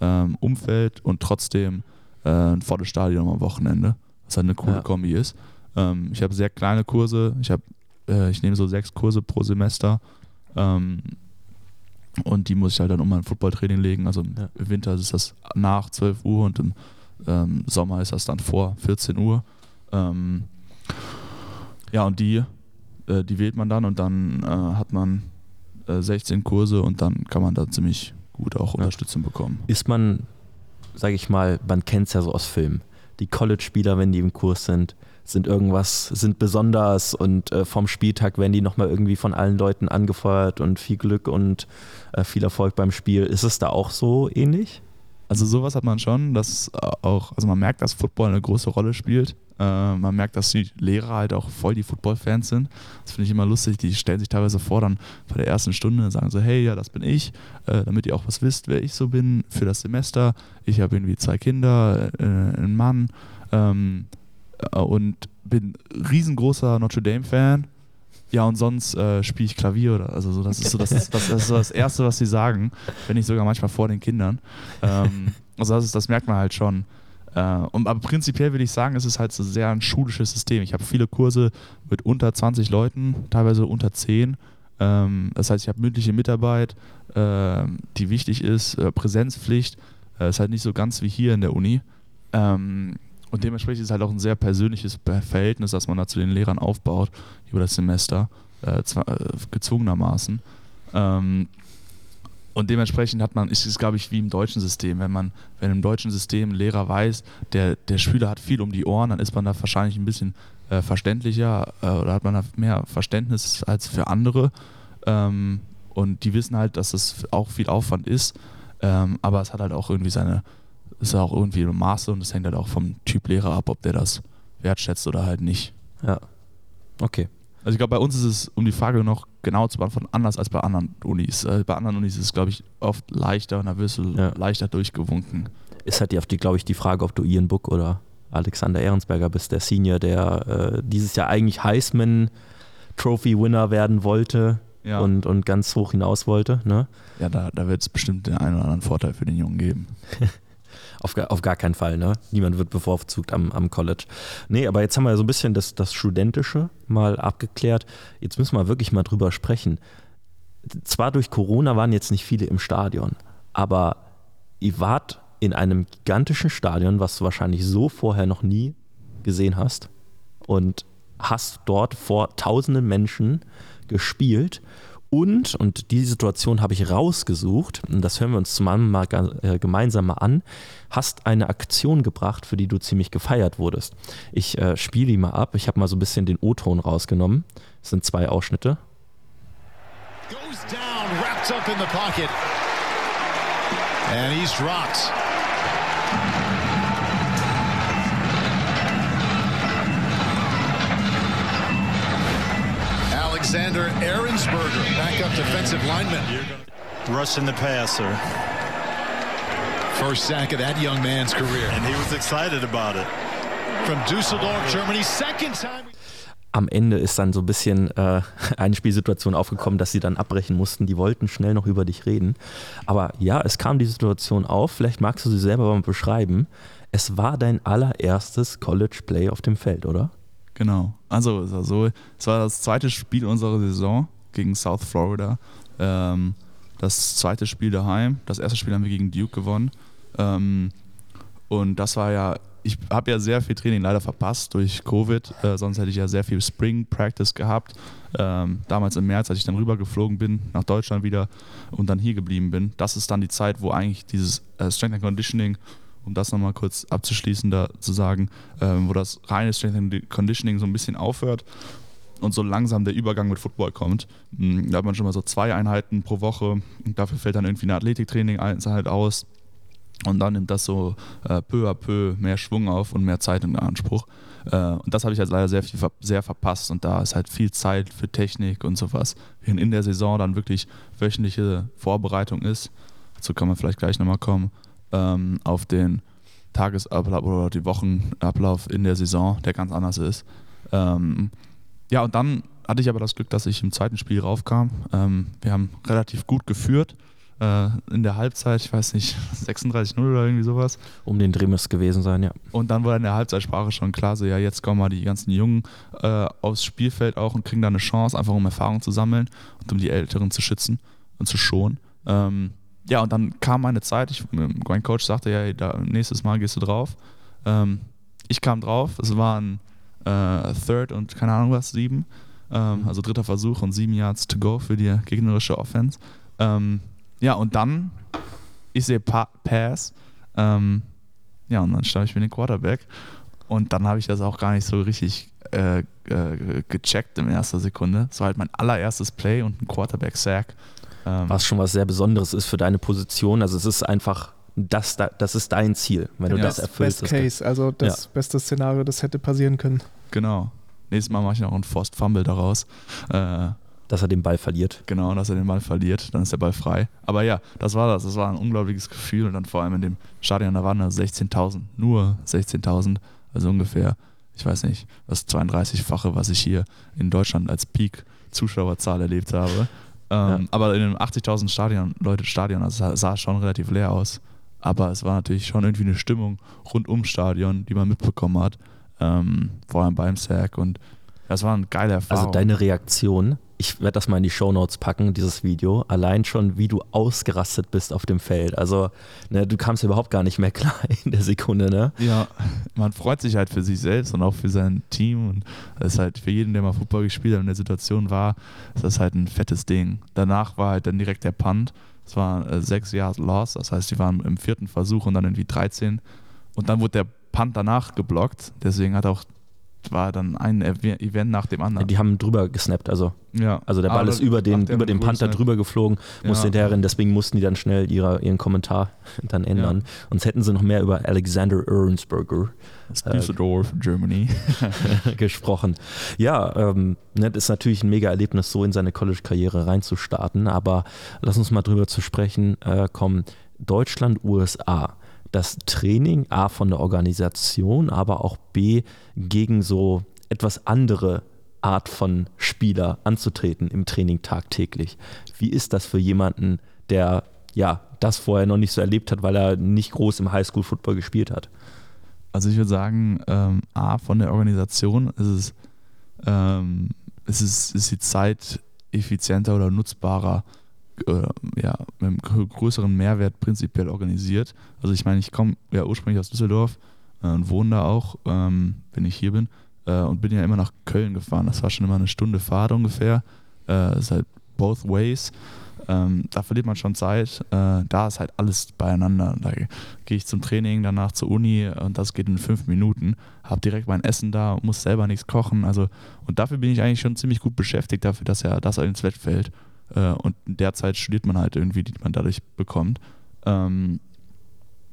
ähm, Umfeld und trotzdem äh, ein volles Stadion am Wochenende, was halt eine coole Ja. Kombi ist. Ähm, ich habe sehr kleine Kurse. Ich habe äh, ich nehme so sechs Kurse pro Semester. Ähm, und die muss ich halt dann um mein Footballtraining legen. Also im Ja. Winter ist das nach 12 Uhr und im ähm, Sommer ist das dann vor 14 Uhr. Ähm, ja, und die, äh, die wählt man dann und dann äh, hat man äh, 16 Kurse und dann kann man da ziemlich gut auch Unterstützung bekommen. Ist man, sage ich mal, man kennt es ja so aus Filmen. Die College-Spieler, wenn die im Kurs sind, sind irgendwas, sind besonders und äh, vom Spieltag werden die nochmal irgendwie von allen Leuten angefeuert und viel Glück und äh, viel Erfolg beim Spiel. Ist es da auch so ähnlich? Also sowas hat man schon, dass auch, also man merkt, dass Football eine große Rolle spielt. Äh, man merkt, dass die Lehrer halt auch voll die Football-Fans sind. Das finde ich immer lustig. Die stellen sich teilweise vor, dann bei der ersten Stunde sagen so, hey, ja, das bin ich, äh, damit ihr auch was wisst, wer ich so bin für das Semester. Ich habe irgendwie zwei Kinder, äh, einen Mann ähm, äh, und bin riesengroßer Notre Dame-Fan. Ja, und sonst äh, spiele ich Klavier oder also so, das ist so das, das, das ist so das Erste, was sie sagen, wenn nicht sogar manchmal vor den Kindern. Ähm, also das, ist, das merkt man halt schon. Äh, und, aber prinzipiell würde ich sagen, es ist halt so sehr ein schulisches System. Ich habe viele Kurse mit unter 20 Leuten, teilweise unter 10. Ähm, das heißt, ich habe mündliche Mitarbeit, ähm, die wichtig ist, äh, Präsenzpflicht. Äh, ist halt nicht so ganz wie hier in der Uni. Ähm, und dementsprechend ist es halt auch ein sehr persönliches Verhältnis, das man da zu den Lehrern aufbaut über das Semester, äh, zwar, äh, gezwungenermaßen. Ähm, und dementsprechend hat man, ist es, glaube ich, wie im deutschen System. Wenn man, wenn im deutschen System ein Lehrer weiß, der, der Schüler hat viel um die Ohren, dann ist man da wahrscheinlich ein bisschen äh, verständlicher äh, oder hat man da mehr Verständnis als für andere. Ähm, und die wissen halt, dass es auch viel Aufwand ist. Ähm, aber es hat halt auch irgendwie seine, ist auch irgendwie eine Maße und es hängt halt auch vom Typ Lehrer ab, ob der das wertschätzt oder halt nicht. Ja. Okay. Also ich glaube, bei uns ist es, um die Frage noch genau zu beantworten, anders als bei anderen Unis. Äh, bei anderen Unis ist es, glaube ich, oft leichter und da wirst du Ja. leichter durchgewunken. Ist halt die, glaube ich, die Frage, ob du Ian Book oder Alexander Ehrensberger bist, der Senior, der äh, dieses Jahr eigentlich Heisman Trophy Winner werden wollte Ja, und, und ganz hoch hinaus wollte. Ne? ja da, da wird es bestimmt den einen oder anderen Vorteil für den Jungen geben. Auf, gar- auf gar keinen Fall, ne? Niemand wird bevorzugt am, am College. Nee, aber jetzt haben wir so ein bisschen das, das Studentische mal abgeklärt. Jetzt müssen wir wirklich mal drüber sprechen. Zwar durch Corona waren jetzt nicht viele im Stadion, aber ihr wart in einem gigantischen Stadion, was du wahrscheinlich so vorher noch nie gesehen hast und hast dort vor tausenden Menschen gespielt. Und, und die Situation habe ich rausgesucht, und das hören wir uns zusammen mal ga- äh, gemeinsam mal an, hast eine Aktion gebracht, für die du ziemlich gefeiert wurdest. Ich äh, spiele die mal ab. Ich habe mal so ein bisschen den O-Ton rausgenommen. Es sind zwei Ausschnitte. Goes down, wrapped up in the pocket. And he's dropped. Alexander Ahrensberger, backup defensive lineman. rushing the passer, First sack of that young man's career. and he was excited about it. From Dusseldorf, Germany, second time. Am Ende ist dann so ein bisschen äh, eine Spielsituation aufgekommen, dass sie dann abbrechen mussten. Die wollten schnell noch über dich reden. Aber ja, es kam die Situation auf. Vielleicht magst du sie selber mal beschreiben. Es war dein allererstes College Play auf dem Feld, oder? Genau. Also es war so, es war das zweite Spiel unserer Saison gegen South Florida. Ähm, das zweite Spiel daheim. Das erste Spiel haben wir gegen Duke gewonnen. Ähm, und das war ja ich habe ja sehr viel Training leider verpasst durch Covid. Äh, sonst hätte ich ja sehr viel Spring Practice gehabt. Ähm, damals im März, als ich dann rübergeflogen bin, nach Deutschland wieder und dann hier geblieben bin. Das ist dann die Zeit, wo eigentlich dieses äh, Strength and Conditioning, um das nochmal kurz abzuschließen, da zu sagen, ähm, wo das reine Strength and Conditioning so ein bisschen aufhört und so langsam der Übergang mit Football kommt. Hm, Da hat man schon mal so zwei Einheiten pro Woche. Und dafür fällt dann irgendwie eine Athletiktraining Einheit aus. Und dann nimmt das so äh, peu à peu mehr Schwung auf und mehr Zeit in Anspruch. Äh, und das habe ich halt leider sehr, viel, ver- sehr verpasst. Und da ist halt viel Zeit für Technik und sowas. Während in der Saison dann wirklich wöchentliche Vorbereitung ist, dazu kann man vielleicht gleich nochmal kommen, ähm, auf den Tagesablauf oder die Wochenablauf in der Saison, der ganz anders ist. Ähm, ja, und dann hatte ich aber das Glück, dass ich im zweiten Spiel raufkam. Ähm, wir haben relativ gut geführt. Äh, in der Halbzeit, ich weiß nicht, 36-0 oder irgendwie sowas. Um den Dreh müsste es gewesen sein, ja. Und dann war in der Halbzeitsprache schon klar, so ja, jetzt kommen mal die ganzen Jungen äh, aufs Spielfeld auch und kriegen da eine Chance, einfach um Erfahrung zu sammeln und um die Älteren zu schützen und zu schonen. Ähm, ja, und dann kam meine Zeit. Ich, mein Coach sagte, ja, da, nächstes Mal gehst du drauf. Ähm, ich kam drauf, es waren äh, Third und keine Ahnung was, sieben. Ähm, also dritter Versuch und sieben Yards to go für die gegnerische Offense. Ähm, ja, und dann, ich sehe pa Pass. Ähm, ja, und dann stand ich mit dem Quarterback. Und dann habe ich das auch gar nicht so richtig äh, äh, gecheckt in erster Sekunde. Es war halt mein allererstes Play und ein Quarterback-Sack. Ähm, Was schon was sehr Besonderes ist für deine Position. Also es ist einfach, das, das ist dein Ziel. Wenn du Ja. das erfüllst. Best ist Case, also das beste Szenario, das hätte passieren können. Genau. Nächstes Mal mache ich noch einen Forced Fumble daraus. Äh, dass er den Ball verliert. Genau, dass er den Ball verliert, dann ist der Ball frei. Aber ja, das war das. Das war ein unglaubliches Gefühl und dann vor allem in dem Stadion, da waren da 16.000, nur 16.000, also ungefähr, ich weiß nicht, das 32-fache, was ich hier in Deutschland als Peak-Zuschauerzahl erlebt habe. Ähm, Ja. Aber in einem 80.000 Stadion, Leute Stadion, also es sah schon relativ leer aus. Aber es war natürlich schon irgendwie eine Stimmung rund ums Stadion, die man mitbekommen hat. Ähm, vor allem beim Sack und das war eine geile Erfahrung. Also deine Reaktion, ich werde das mal in die Shownotes packen, dieses Video, allein schon, wie du ausgerastet bist auf dem Feld. Also, ne, du kamst überhaupt gar nicht mehr klar in der Sekunde, ne? Ja, man freut sich halt für sich selbst und auch für sein Team und das ist halt für jeden, der mal Fußball gespielt hat und in der Situation war, ist das halt ein fettes Ding. Danach war halt dann direkt der Punt. Es war äh, sechs Jahre Loss, das heißt, die waren im vierten Versuch und dann irgendwie 13 und dann wurde der Punt danach geblockt. Deswegen hat auch war dann ein Ev- Event nach dem anderen. Die haben drüber gesnappt, also. ja. Also der Ball Aber ist über den, ja über den Panther Größe. drüber geflogen, musste Ja. hinterher deswegen mussten die dann schnell ihre, ihren Kommentar dann ändern. Sonst hätten sie noch mehr über Alexander Earnsberger Das Düsseldorf, Germany. gesprochen. Ja, ähm, ne, das ist natürlich ein mega Erlebnis, so in seine College-Karriere reinzustarten, aber lass uns mal drüber zu sprechen äh, kommen. Deutschland, USA. Das Training A von der Organisation, aber auch B gegen so etwas andere Art von Spieler anzutreten im Training tagtäglich. Wie ist das für jemanden, der ja das vorher noch nicht so erlebt hat, weil er nicht groß im Highschool-Football gespielt hat? Also ich würde sagen, ähm, A, von der Organisation ist es, ähm, ist es ist die Zeit effizienter oder nutzbarer, äh, ja, mit einem grö- größeren Mehrwert prinzipiell organisiert. Also ich meine, ich komme ja ursprünglich aus Düsseldorf äh, und wohne da auch, ähm, wenn ich hier bin, äh, und bin ja immer nach Köln gefahren. Das war schon immer eine Stunde Fahrt ungefähr. Äh, ist halt both ways. Ähm, da verliert man schon Zeit. Äh, da ist halt alles beieinander. Da gehe ich zum Training, danach zur Uni und das geht in fünf Minuten. Hab direkt mein Essen da, muss selber nichts kochen. Also, und dafür bin ich eigentlich schon ziemlich gut beschäftigt, dafür, dass er das ins Bett fällt. Äh, und in der Zeit studiert man halt irgendwie, die man dadurch bekommt. Ähm,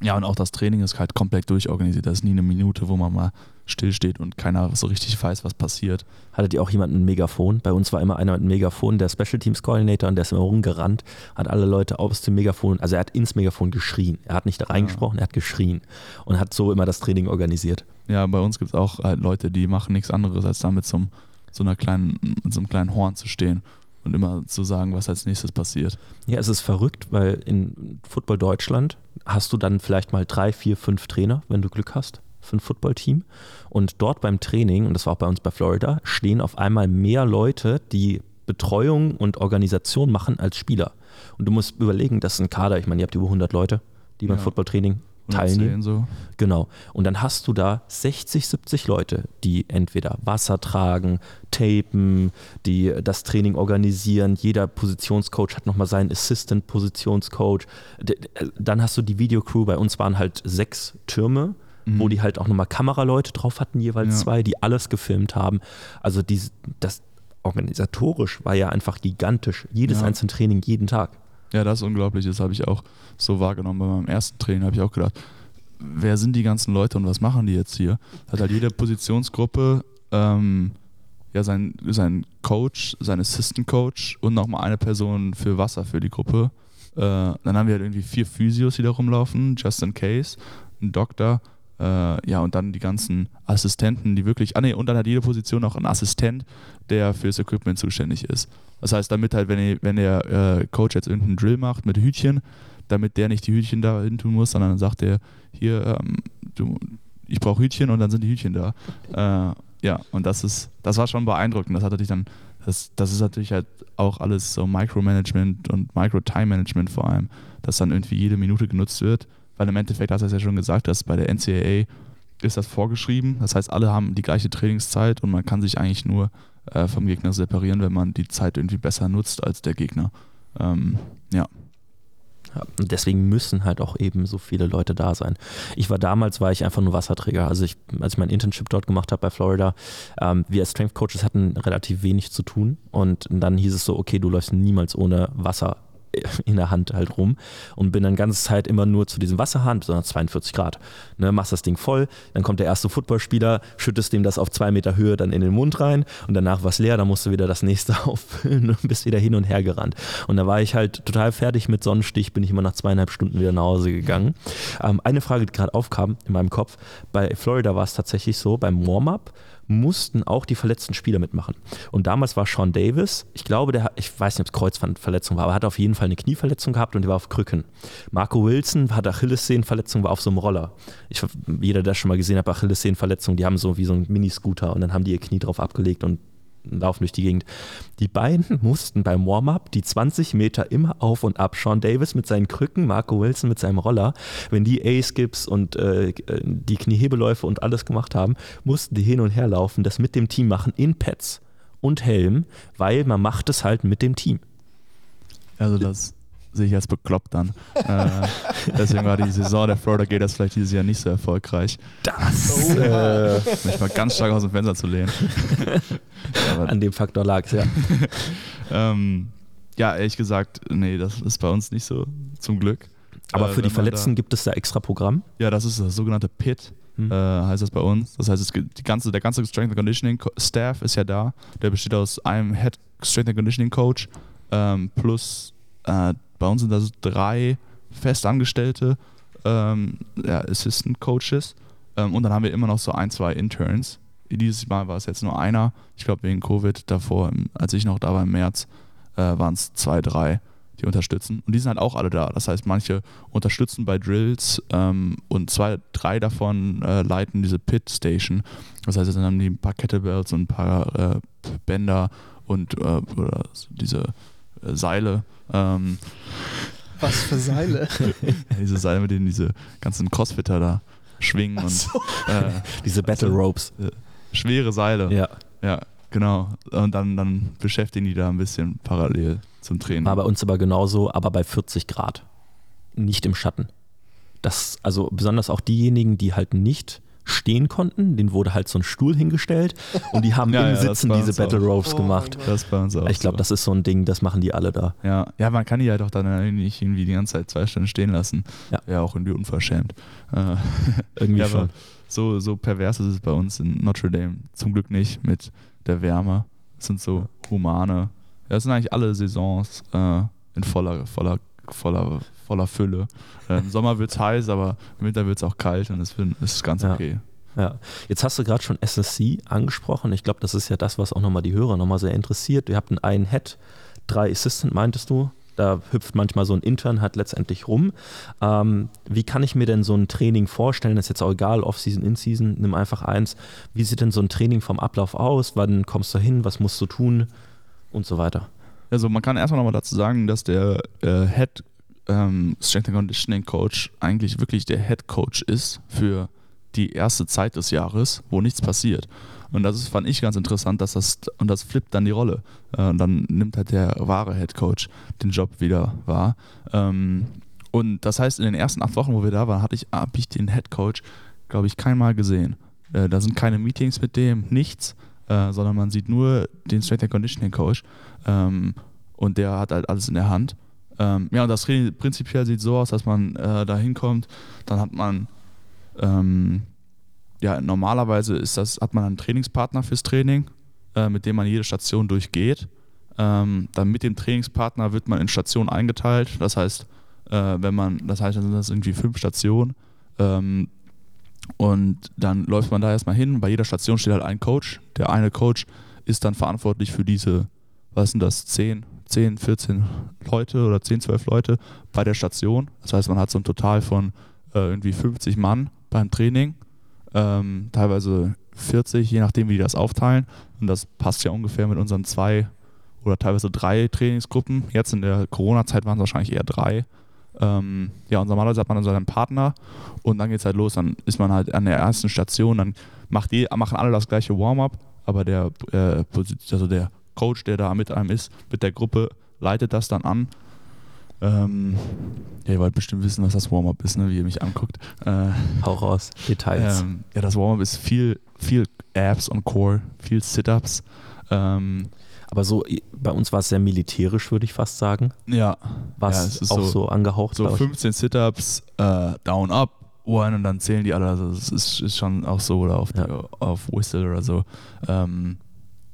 ja, und auch das Training ist halt komplett durchorganisiert. Da ist nie eine Minute, wo man mal stillsteht und keiner so richtig weiß, was passiert. Hattet ihr auch jemanden mit einem Megafon? Bei uns war immer einer mit einem Megafon, der Special Teams Coordinator, und der ist immer rumgerannt, hat alle Leute aus dem Megafon, also er hat ins Megafon geschrien. Er hat nicht da reingesprochen, er hat geschrien und hat so immer das Training organisiert. Ja, bei uns gibt es auch halt Leute, die machen nichts anderes, als da mit so, einem, so, einer kleinen, mit so einem kleinen Horn zu stehen und immer zu sagen, was als nächstes passiert. Ja, es ist verrückt, weil in Football Deutschland hast du dann vielleicht mal drei, vier, fünf Trainer, wenn du Glück hast, für ein Footballteam. Und dort beim Training, und das war auch bei uns bei Florida, stehen auf einmal mehr Leute, die Betreuung und Organisation machen als Spieler. Und du musst überlegen, das ist ein Kader, ich meine, ihr habt über 100 Leute, die beim Ja. Footballtraining teilnehmen. so. Genau. Und dann hast du da 60, 70 Leute, die entweder Wasser tragen, tapen, die das Training organisieren. Jeder Positionscoach hat nochmal seinen Assistant-Positionscoach. D- Dann hast du die Videocrew. Bei uns waren halt sechs Türme, wo die halt auch nochmal Kameraleute drauf hatten, jeweils Ja. zwei, die alles gefilmt haben. Also diese, das organisatorisch war ja einfach gigantisch. Jedes Ja. einzelne Training jeden Tag. Ja, das ist unglaublich. Das habe ich auch so wahrgenommen. Bei meinem ersten Training habe ich auch gedacht, wer sind die ganzen Leute und was machen die jetzt hier? Hat halt jede Positionsgruppe ähm, ja sein, sein Coach, sein Assistant Coach und nochmal eine Person für Wasser für die Gruppe. Äh, dann haben wir halt irgendwie vier Physios, die da rumlaufen, just in case, ein Doktor, äh, ja, und dann die ganzen Assistenten, die wirklich, ah nee, und dann hat jede Position auch einen Assistent, der fürs Equipment zuständig ist. Das heißt, damit halt, wenn, ihr- wenn der äh, Coach jetzt irgendeinen Drill macht mit Hütchen, damit der nicht die Hütchen da hin tun muss, sondern dann sagt er, hier, ähm, du, ich brauche Hütchen und dann sind die Hütchen da. Äh, ja, und das ist, das war schon beeindruckend. Das hat natürlich dann, das, das ist natürlich halt auch alles so Micromanagement und Micro-Time-Management vor allem, dass dann irgendwie jede Minute genutzt wird. Weil im Endeffekt hast du es ja schon gesagt, dass bei der NCAA ist das vorgeschrieben. Das heißt, alle haben die gleiche Trainingszeit und man kann sich eigentlich nur äh, vom Gegner separieren, wenn man die Zeit irgendwie besser nutzt als der Gegner. Ähm, ja. Ja, deswegen müssen halt auch eben so viele Leute da sein. Ich war damals, war ich einfach nur Wasserträger. Also ich, als ich mein Internship dort gemacht habe bei Florida, ähm, wir als Strength Coaches hatten relativ wenig zu tun. Und dann hieß es so, okay, du läufst niemals ohne Wasser in der Hand halt rum und bin dann ganze Zeit immer nur zu diesem Wasserhahn, besonders 42 Grad. Ne, machst das Ding voll, dann kommt der erste Footballspieler, schüttest dem das auf zwei Meter Höhe dann in den Mund rein und danach war es leer, dann musst du wieder das nächste auffüllen und bist wieder hin und her gerannt. Und da war ich halt total fertig mit Sonnenstich, bin ich immer nach zweieinhalb Stunden wieder nach Hause gegangen. Ähm, eine Frage, die gerade aufkam in meinem Kopf, bei Florida war es tatsächlich so, beim Warm-up mussten auch die verletzten Spieler mitmachen. Und damals war Sean Davis, ich glaube, der, ich weiß nicht, ob es Kreuzbandverletzung war, aber hat auf jeden Fall eine Knieverletzung gehabt und der war auf Krücken. Marco Wilson hat Achillessehnenverletzung, war auf so einem Roller. Ich, jeder, der schon mal gesehen hat, Achillessehnenverletzung, die haben so wie so einen Miniscooter und dann haben die ihr Knie drauf abgelegt und laufen durch die Gegend. Die beiden mussten beim Warm-up die 20 Meter immer auf und ab. Sean Davis mit seinen Krücken, Marco Wilson mit seinem Roller. Wenn die A-Skips und äh, die Kniehebeläufe und alles gemacht haben, mussten die hin und her laufen, das mit dem Team machen in Pads und Helm, weil man macht es halt mit dem Team. Also das sehe ich als bekloppt an. äh, deswegen war die Saison der Florida Gators vielleicht dieses Jahr nicht so erfolgreich. Das äh, Mich mal ganz stark aus dem Fenster zu lehnen. Aber, an dem Faktor lag es, ja. ähm, ja, ehrlich gesagt, nee, das ist bei uns nicht so, zum Glück. Aber Äh, für die Verletzten gibt es da extra Programm. Da, ja, das ist das sogenannte PIT, Hm. äh, heißt das bei uns. Das heißt, die ganze, der ganze Strength and Conditioning Co- Staff ist ja da. Der besteht aus einem Head Strength and Conditioning Coach ähm, plus äh, bei uns sind das drei Festangestellte ähm, ja, Assistant Coaches ähm, und dann haben wir immer noch so ein, zwei Interns. Dieses Mal war es jetzt nur einer. Ich glaube wegen Covid davor, als ich noch da war im März, äh, waren es zwei, drei, die unterstützen. Und die sind halt auch alle da. Das heißt, manche unterstützen bei Drills ähm, und zwei, drei davon äh, leiten diese Pit Station. Das heißt, dann haben die ein paar Kettlebells und ein paar äh, Bänder und äh, oder diese Seile. Ähm, Was für Seile. diese Seile, mit denen diese ganzen Crossfitter da schwingen und äh, Diese Battle Also- Ropes. schwere Seile. Ja. Ja, genau. Und dann, dann beschäftigen die da ein bisschen parallel zum Training. War bei uns aber genauso, aber bei 40 Grad. Nicht im Schatten. Das, also besonders auch diejenigen, die halt nicht stehen konnten, denen wurde halt so ein Stuhl hingestellt und die haben Ja, im ja, Sitzen diese Battle auch. Ropes Oh gemacht. das ist bei uns auch. Ich glaube, so. das ist so ein Ding, das machen die alle da. Ja, ja, man kann die ja doch dann nicht irgendwie die ganze Zeit zwei Stunden stehen lassen. Ja. Ja, auch irgendwie unverschämt. Äh, Irgendwie ja, schon. so, so pervers ist es bei uns in Notre Dame zum Glück nicht mit der Wärme. Es sind so humane. Ja, es sind eigentlich alle Saisons äh, in voller, voller, voller, voller Fülle. Im Sommer wird es heiß, aber im Winter wird es auch kalt und es ist ganz Ja. okay. Ja, jetzt hast du gerade schon SSC angesprochen. Ich glaube, das ist ja das, was auch nochmal die Hörer nochmal sehr interessiert. Wir hatten einen Head, drei Assistant, meintest du? Da hüpft manchmal so ein Intern halt letztendlich rum. Ähm, wie kann ich mir denn so ein Training vorstellen? Das ist jetzt auch egal, Off-Season, In-Season, nimm einfach eins. Wie sieht denn so ein Training vom Ablauf aus? Wann kommst du hin? Was musst du tun? Und so weiter. Also man kann erstmal nochmal dazu sagen, dass der äh, Head ähm, Strength and Conditioning Coach eigentlich wirklich der Head Coach ist für die erste Zeit des Jahres, wo nichts passiert. Und das ist, fand ich ganz interessant, dass das, und das flippt dann die Rolle. Äh, und dann nimmt halt der wahre Head Coach den Job wieder wahr. Ähm, und das heißt, in den ersten acht Wochen, wo wir da waren, hatte ich, habe ich den Head Coach, glaube ich, keinmal gesehen. Äh, da sind keine Meetings mit dem, nichts, äh, sondern man sieht nur den Strength and Conditioning Coach. Ähm, und der hat halt alles in der Hand. Ähm, ja, das Training prinzipiell sieht so aus, dass man äh, da hinkommt, dann hat man ähm, ja, normalerweise ist das, hat man einen Trainingspartner fürs Training, äh, mit dem man jede Station durchgeht. Ähm, dann mit dem Trainingspartner wird man in Stationen eingeteilt. Das heißt, äh, wenn man, das heißt, dann sind das irgendwie fünf Stationen. Ähm, und dann läuft man da erstmal hin. Bei jeder Station steht halt ein Coach. Der eine Coach ist dann verantwortlich für diese, was sind das, 10, 10, 14 Leute oder 10, 12 Leute bei der Station. Das heißt, man hat so ein Total von äh, irgendwie 50 Mann beim Training ähm, teilweise 40, je nachdem, wie die das aufteilen. Und das passt ja ungefähr mit unseren zwei oder teilweise drei Trainingsgruppen. Jetzt in der Corona-Zeit waren es wahrscheinlich eher drei. Ähm, ja, und normalerweise hat man dann so einen Partner und dann geht es halt los. Dann ist man halt an der ersten Station, dann macht die, machen alle das gleiche Warm-up, aber der, äh, also der Coach, der da mit einem ist, mit der Gruppe, leitet das dann an ähm, ja, ihr wollt bestimmt wissen, was das Warm-up ist, ne, wie ihr mich anguckt. Äh, Hau raus, Details. Ähm, ja, das Warm-up ist viel, viel Abs und Core, viel Sit-Ups. Ähm, aber so, bei uns war es sehr militärisch, würde ich fast sagen. Ja. Was ja, es ist auch so, so angehaucht. So 15 Sit-Ups, äh, Down, Up, One und dann zählen die alle. Also es ist, ist, schon auch so oder auf, ja. die, auf Whistle oder so. Ähm,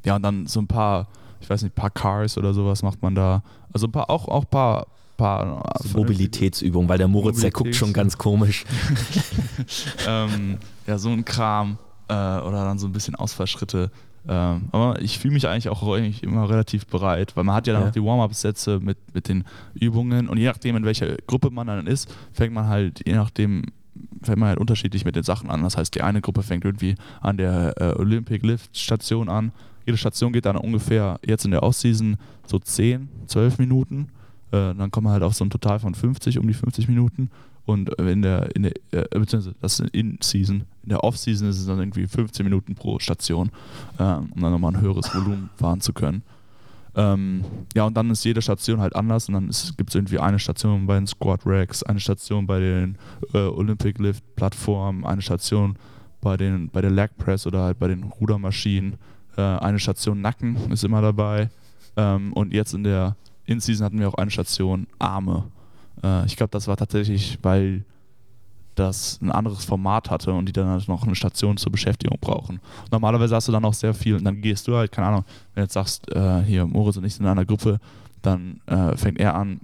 ja, und dann so ein paar, ich weiß nicht, ein paar Cars oder sowas macht man da. Also ein paar, auch, auch ein paar paar so Mobilitätsübungen, weil der Moritz, der guckt schon ganz komisch. ähm, ja, so ein Kram äh, oder dann so ein bisschen Ausfallschritte. Ähm, aber ich fühle mich eigentlich auch eigentlich immer relativ bereit, weil man hat ja dann ja. noch die Warm-Up-Sätze mit, mit den Übungen und je nachdem, in welcher Gruppe man dann ist, fängt man halt, je nachdem, fängt man halt unterschiedlich mit den Sachen an. Das heißt, die eine Gruppe fängt irgendwie an der äh, Olympic Lift Station an. Jede Station geht dann ungefähr jetzt in der Off-Season so 10, 12 Minuten. Äh, dann kommen wir halt auf so ein Total von 50, um die 50 Minuten. Und in der, in der äh, beziehungsweise das ist in Season. In der Off-Season ist es dann irgendwie 15 Minuten pro Station, äh, um dann nochmal ein höheres Volumen fahren zu können. Ähm, ja, und dann ist jede Station halt anders und dann gibt es irgendwie eine Station bei den Squat Racks, eine Station bei den äh, Olympic Lift Plattformen, eine Station bei, den, bei der Leg Press oder halt bei den Rudermaschinen, äh, eine Station Nacken ist immer dabei. Ähm, und jetzt in der in Season hatten wir auch eine Station Arme. Äh, ich glaube, das war tatsächlich, weil das ein anderes Format hatte und die dann halt noch eine Station zur Beschäftigung brauchen. Normalerweise hast du dann auch sehr viel und dann gehst du halt, keine Ahnung, wenn du jetzt sagst, äh, hier Moritz und ich sind in einer Gruppe, dann äh, fängt er an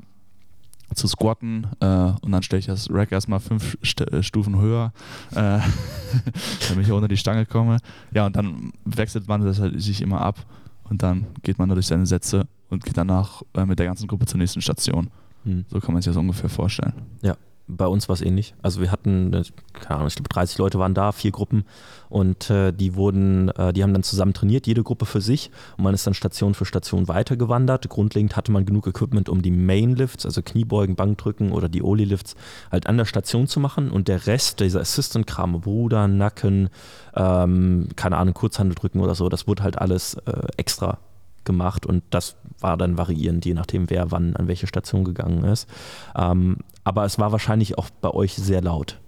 zu squatten äh, und dann stelle ich das Rack erstmal fünf St äh, Stufen höher, äh, damit ich unter die Stange komme. Ja, und dann wechselt man das halt sich immer ab und dann geht man durch seine Sätze und geht danach äh, mit der ganzen Gruppe zur nächsten Station. Hm. So kann man sich das ungefähr vorstellen. Ja, bei uns war es ähnlich. Also wir hatten, äh, keine Ahnung, ich glaube 30 Leute waren da, vier Gruppen und äh, die wurden, äh, die haben dann zusammen trainiert, jede Gruppe für sich und man ist dann Station für Station weitergewandert. Grundlegend hatte man genug Equipment, um die Main-Lifts, also Kniebeugen, Bankdrücken oder die Oli-Lifts halt an der Station zu machen und der Rest, dieser Assistant-Kram, Bruder, Nacken, ähm, keine Ahnung, Kurzhandeldrücken oder so, das wurde halt alles äh, extra gemacht und das war dann variierend, je nachdem, wer wann an welche Station gegangen ist. Ähm, aber es war wahrscheinlich auch bei euch sehr laut.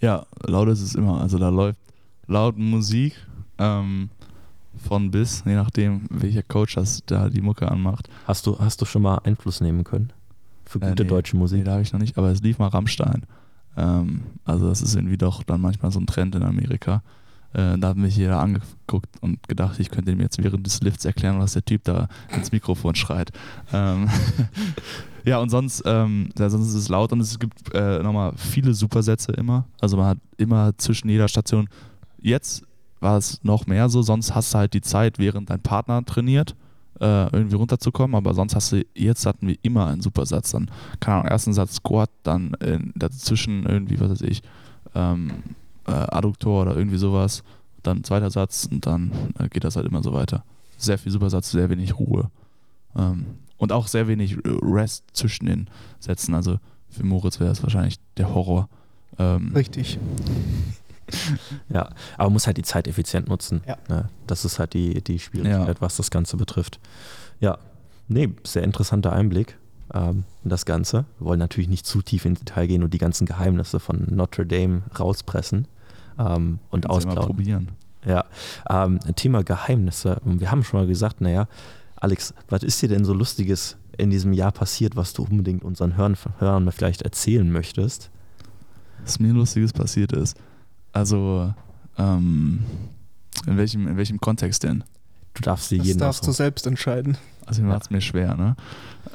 Ja, laut ist es immer. Also da läuft laut Musik ähm, von bis, je nachdem, welcher Coach das da die Mucke anmacht. Hast du, hast du schon mal Einfluss nehmen können für gute äh, nee, deutsche Musik? Nee, da habe ich noch nicht, aber es lief mal Rammstein. Ähm, also das ist irgendwie doch dann manchmal so ein Trend in Amerika. Äh, da hat mich jeder angeguckt und gedacht, ich könnte ihm jetzt während des Lifts erklären, was der Typ da ins Mikrofon schreit. Ähm ja, und sonst, ähm, ja, sonst ist es laut und es gibt äh, nochmal viele Supersätze immer. Also man hat immer zwischen jeder Station, jetzt war es noch mehr so, sonst hast du halt die Zeit, während dein Partner trainiert, äh, irgendwie runterzukommen, aber sonst hast du, jetzt hatten wir immer einen Supersatz. Dann, keine Ahnung, ersten Satz Squat, dann dazwischen irgendwie, was weiß ich, ähm, äh, Adduktor oder irgendwie sowas, dann zweiter Satz und dann äh, geht das halt immer so weiter. Sehr viel Supersatz, sehr wenig Ruhe. Ähm, Und auch sehr wenig Rest zwischen den Sätzen. Also für Moritz wäre es wahrscheinlich der Horror. Ähm, Richtig. Ja, aber man muss halt die Zeit effizient nutzen. Ja. Ne? Das ist halt die, die Schwierigkeit, Ja. was das Ganze betrifft. Ja, nee, sehr interessanter Einblick ähm, in das Ganze. Wir wollen natürlich nicht zu tief ins Detail gehen und die ganzen Geheimnisse von Notre Dame rauspressen ähm, und ausplaudern. Ja, ähm, Thema Geheimnisse. Wir haben schon mal gesagt, naja, Alex, was ist dir denn so Lustiges in diesem Jahr passiert, was du unbedingt unseren Hörern, Hörern vielleicht erzählen möchtest? Was mir Lustiges passiert ist. Also, ähm, in welchem, in welchem Kontext denn? Du darfst dir Das jeden darfst du selbst entscheiden. Also mir macht es mir schwer, ne?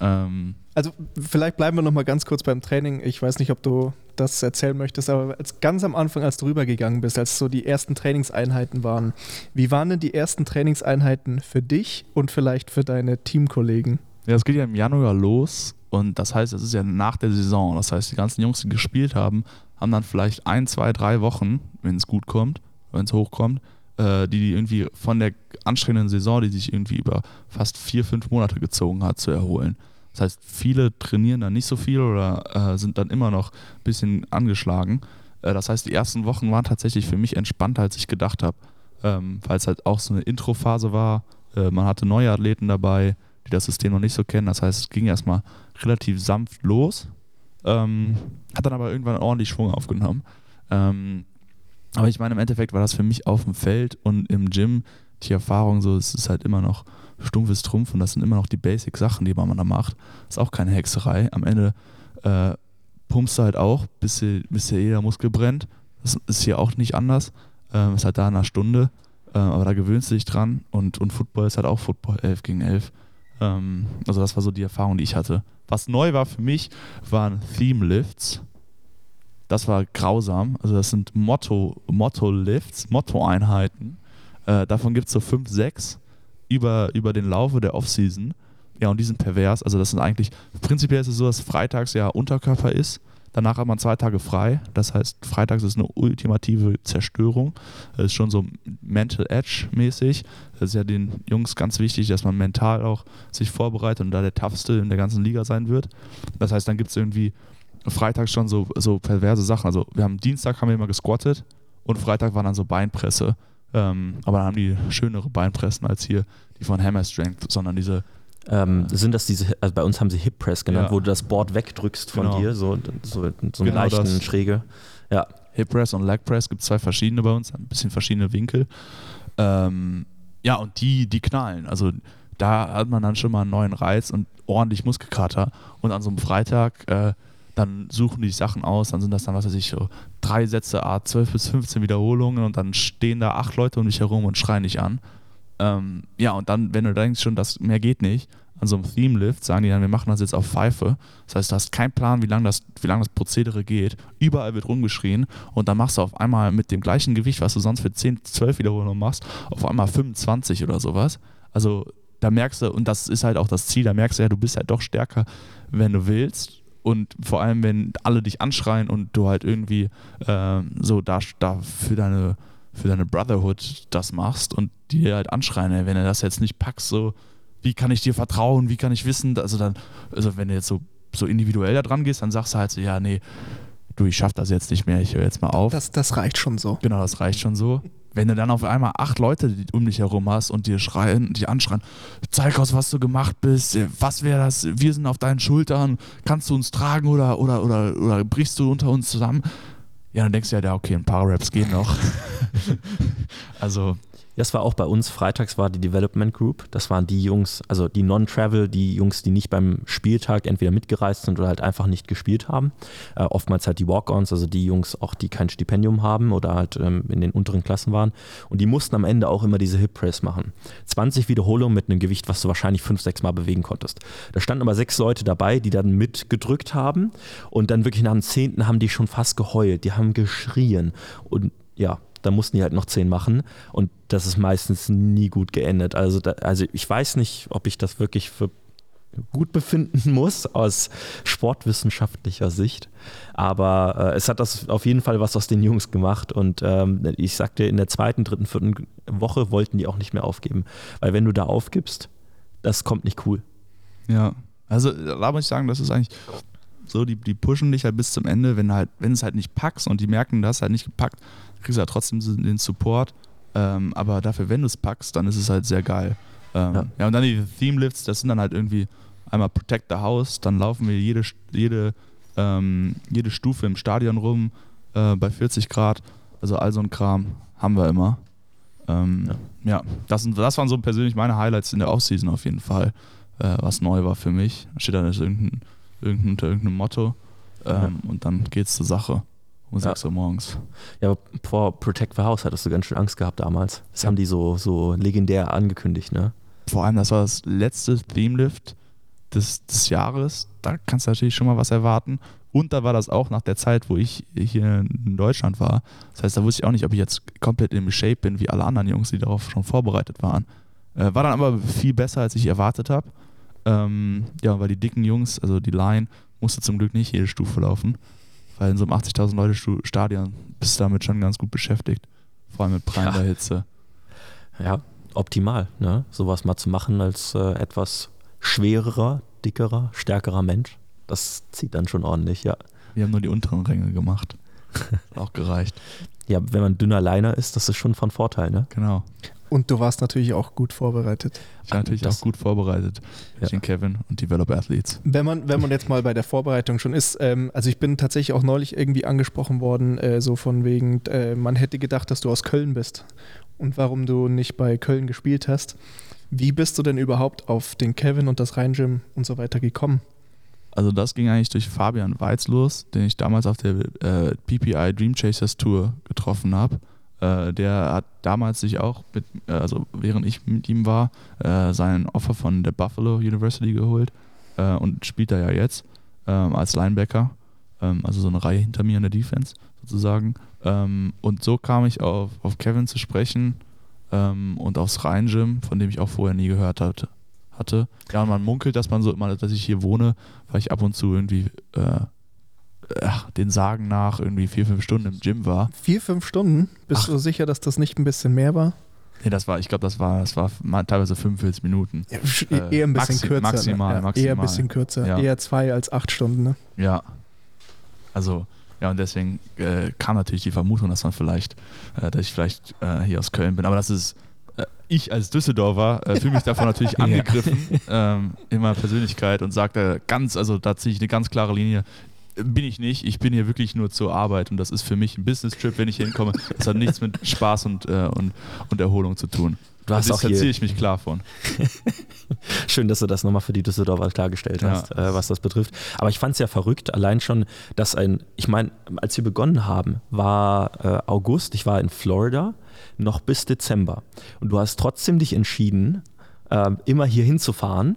Ähm, Also vielleicht bleiben wir noch mal ganz kurz beim Training. Ich weiß nicht, ob du das erzählen möchtest, aber als, ganz am Anfang, als du rübergegangen bist, als so die ersten Trainingseinheiten waren, wie waren denn die ersten Trainingseinheiten für dich und vielleicht für deine Teamkollegen? ja, es geht ja im Januar los und das heißt, es ist ja nach der Saison. Das heißt, die ganzen Jungs, die gespielt haben, haben dann vielleicht ein, zwei, drei Wochen, wenn es gut kommt, wenn es hochkommt, äh, die die irgendwie von der anstrengenden Saison, die sich irgendwie über fast vier, fünf Monate gezogen hat, zu erholen. Das heißt, viele trainieren dann nicht so viel oder äh, sind dann immer noch ein bisschen angeschlagen. Äh, das heißt, die ersten Wochen waren tatsächlich für mich entspannter, als ich gedacht habe, ähm, weil es halt auch so eine Introphase war. Äh, man hatte neue Athleten dabei, die das System noch nicht so kennen. Das heißt, es ging erstmal relativ sanft los, ähm, hat dann aber irgendwann ordentlich Schwung aufgenommen. Ähm, aber ich meine, im Endeffekt war das für mich auf dem Feld und im Gym die Erfahrung so, es ist halt immer noch stumpfes Trumpf und das sind immer noch die Basic-Sachen, die man da macht. Ist auch keine Hexerei. Am Ende äh, pumpst du halt auch, bis dir, bis dir jeder Muskel brennt. Das ist hier auch nicht anders. Ähm, ist halt da in einer Stunde. Äh, aber da gewöhnst du dich dran und, und Football ist halt auch Football, 11 gegen 11. Ähm, also das war so die Erfahrung, die ich hatte. Was neu war für mich, waren Theme Lifts. Das war grausam. Also das sind Motto, Motto-Lifts, Motto-Einheiten. Äh, davon gibt es so fünf, sechs über, über den Laufe der Offseason. Ja, und die sind pervers. Also das sind eigentlich, prinzipiell ist es so, dass freitags ja Unterkörper ist. Danach hat man zwei Tage frei. Das heißt, freitags ist eine ultimative Zerstörung. Das ist schon so Mental Edge mäßig. Das ist ja den Jungs ganz wichtig, dass man mental auch sich vorbereitet und da der toughste in der ganzen Liga sein wird. Das heißt, dann gibt es irgendwie freitags schon so, so perverse Sachen. Also wir haben Dienstag haben wir immer gesquattet und Freitag war dann so Beinpresse. Ähm, aber dann haben die schönere Beinpressen als hier die von Hammer Strength, sondern diese Ähm, sind das diese, also bei uns haben sie Hip Press genannt, Ja. wo du das Board wegdrückst von Genau. dir, so, so, so einen Genau leichten das. Schräge. Ja, Hip Press und Leg Press gibt es zwei verschiedene bei uns, ein bisschen verschiedene Winkel. Ähm, ja, und die, die knallen. Also da hat man dann schon mal einen neuen Reiz und ordentlich Muskelkater. Und an so einem Freitag, äh, dann suchen die Sachen aus, dann sind das dann, was weiß ich, so drei Sätze, A, 12 bis 15 Wiederholungen und dann stehen da acht Leute um dich herum und schreien dich an. Ähm, ja, und dann, wenn du denkst schon, das mehr geht nicht, an so einem Theme-Lift sagen die dann, wir machen das jetzt auf Pfeife. Das heißt, du hast keinen Plan, wie lange das, lang das Prozedere geht. Überall wird rumgeschrien und dann machst du auf einmal mit dem gleichen Gewicht, was du sonst für 10, 12 Wiederholungen machst, auf einmal 25 oder sowas. Also da merkst du, und das ist halt auch das Ziel, da merkst du ja, du bist halt doch stärker, wenn du willst. Und vor allem, wenn alle dich anschreien und du halt irgendwie ähm, so da, da für deine für deine Brotherhood das machst und die dir halt anschreien, ey, wenn du das jetzt nicht packst, so, wie kann ich dir vertrauen, wie kann ich wissen, also dann, also wenn du jetzt so, so individuell da dran gehst, dann sagst du halt so, ja, nee, du, ich schaff das jetzt nicht mehr, ich höre jetzt mal auf. Das, das reicht schon so. Genau, das reicht schon so. Wenn du dann auf einmal acht Leute um dich herum hast und dir schreien, die anschreien, zeig aus, was du gemacht bist, was wäre das, wir sind auf deinen Schultern, kannst du uns tragen oder, oder, oder, oder brichst du unter uns zusammen? Ja, dann denkst du ja, ja, okay, ein paar Raps gehen noch. also, Das war auch bei uns, freitags war die Development Group. Das waren die Jungs, also die Non-Travel, die Jungs, die nicht beim Spieltag entweder mitgereist sind oder halt einfach nicht gespielt haben. Äh, oftmals halt die Walk-Ons, also die Jungs auch, die kein Stipendium haben oder halt ähm, in den unteren Klassen waren. Und die mussten am Ende auch immer diese Hip Press machen. 20 Wiederholungen mit einem Gewicht, was du wahrscheinlich fünf, sechs Mal bewegen konntest. Da standen aber sechs Leute dabei, die dann mitgedrückt haben. Und dann wirklich nach dem zehnten haben die schon fast geheult. Die haben geschrien. Und ja, da mussten die halt noch zehn machen und das ist meistens nie gut geendet. Also, da, also ich weiß nicht, ob ich das wirklich für gut befinden muss aus sportwissenschaftlicher Sicht, aber äh, es hat das auf jeden Fall was aus den Jungs gemacht und ähm, ich sagte, in der zweiten, dritten, vierten Woche wollten die auch nicht mehr aufgeben, weil wenn du da aufgibst, das kommt nicht cool. Ja, also da muss ich sagen, das ist eigentlich so, die, die pushen dich halt bis zum Ende, wenn halt, wenn es halt nicht packst und die merken, das halt nicht gepackt, kriegst du halt trotzdem den Support. Ähm, aber dafür, wenn du es packst, dann ist es halt sehr geil. Ähm, ja. ja. und dann die Theme Lifts, das sind dann halt irgendwie einmal Protect the House, dann laufen wir jede, jede, ähm, jede Stufe im Stadion rum äh, bei 40 Grad. Also all so ein Kram haben wir immer. Ähm, ja, ja das, das waren so persönlich meine Highlights in der Offseason auf jeden Fall, äh, was neu war für mich. Da steht dann irgendein, irgendein, unter irgendeinem Motto ähm, ja. und dann geht's zur Sache um ja. 6 Uhr morgens. Ja, aber vor Protect the House hattest du ganz schön Angst gehabt damals. Das ja. haben die so, so legendär angekündigt, ne? Vor allem, das war das letzte Theme-Lift des, des Jahres. Da kannst du natürlich schon mal was erwarten. Und da war das auch nach der Zeit, wo ich hier in Deutschland war. Das heißt, da wusste ich auch nicht, ob ich jetzt komplett im Shape bin, wie alle anderen Jungs, die darauf schon vorbereitet waren. Äh, war dann aber viel besser, als ich erwartet habe. Ähm, ja, weil die dicken Jungs, also die Line, musste zum Glück nicht jede Stufe laufen. Weil in so einem 80.000 Leute Stadion bist du damit schon ganz gut beschäftigt. Vor allem mit prallender ja. Hitze. Ja, optimal, ne? Sowas mal zu machen als äh, etwas schwererer, dickerer, stärkerer Mensch. Das zieht dann schon ordentlich, ja. Wir haben nur die unteren Ränge gemacht. auch gereicht. Ja, wenn man dünner Liner ist, das ist schon von Vorteil, ne? Genau. Und du warst natürlich auch gut vorbereitet. Ich war natürlich das, auch gut vorbereitet. Ja. Ich den Kevin und Develop Athletes. Wenn man, wenn man jetzt mal bei der Vorbereitung schon ist, ähm, also ich bin tatsächlich auch neulich irgendwie angesprochen worden, äh, so von wegen, äh, man hätte gedacht, dass du aus Köln bist und warum du nicht bei Köln gespielt hast. Wie bist du denn überhaupt auf den Kevin und das Rhein-Gym und so weiter gekommen? Also das ging eigentlich durch Fabian Weiz los, den ich damals auf der äh, PPI Dream Chasers Tour getroffen habe. Äh, der hat damals sich auch, mit, äh, also während ich mit ihm war, äh, seinen Offer von der Buffalo University geholt äh, und spielt da ja jetzt ähm, als Linebacker, ähm, also so eine Reihe hinter mir in der Defense sozusagen. Ähm, und so kam ich auf, auf Kevin zu sprechen ähm, und aufs Rhein-Gym, von dem ich auch vorher nie gehört hatte hatte. Ja, und man munkelt, dass man so immer, dass ich hier wohne, weil ich ab und zu irgendwie äh, ach, den Sagen nach irgendwie vier, fünf Stunden im Gym war. Vier, fünf Stunden? Bist ach. du sicher, dass das nicht ein bisschen mehr war? Nee, das war, ich glaube, das war, das war teilweise 45 Minuten. Ja, äh, eher ein bisschen maxi kürzer. Maximal, ne? ja, maximal. Eher ein bisschen kürzer. Ja. Eher zwei als acht Stunden, ne? Ja. Also, ja, und deswegen äh, kam natürlich die Vermutung, dass man vielleicht, äh, dass ich vielleicht äh, hier aus Köln bin. Aber das ist äh, ich als Düsseldorfer äh, fühle mich davon natürlich angegriffen ähm, in meiner Persönlichkeit und sage ganz, also da ziehe ich eine ganz klare Linie. Bin ich nicht. Ich bin hier wirklich nur zur Arbeit und das ist für mich ein Business-Trip, wenn ich hier hinkomme. Das hat nichts mit Spaß und, äh, und, und Erholung zu tun. Du hast das erzähle ich mich klar von. Schön, dass du das nochmal für die Düsseldorfer klargestellt hast, ja. äh, was das betrifft. Aber ich fand es ja verrückt, allein schon, dass ein, ich meine, als wir begonnen haben, war äh, August, ich war in Florida noch bis Dezember. Und du hast trotzdem dich entschieden, äh, immer hier hinzufahren.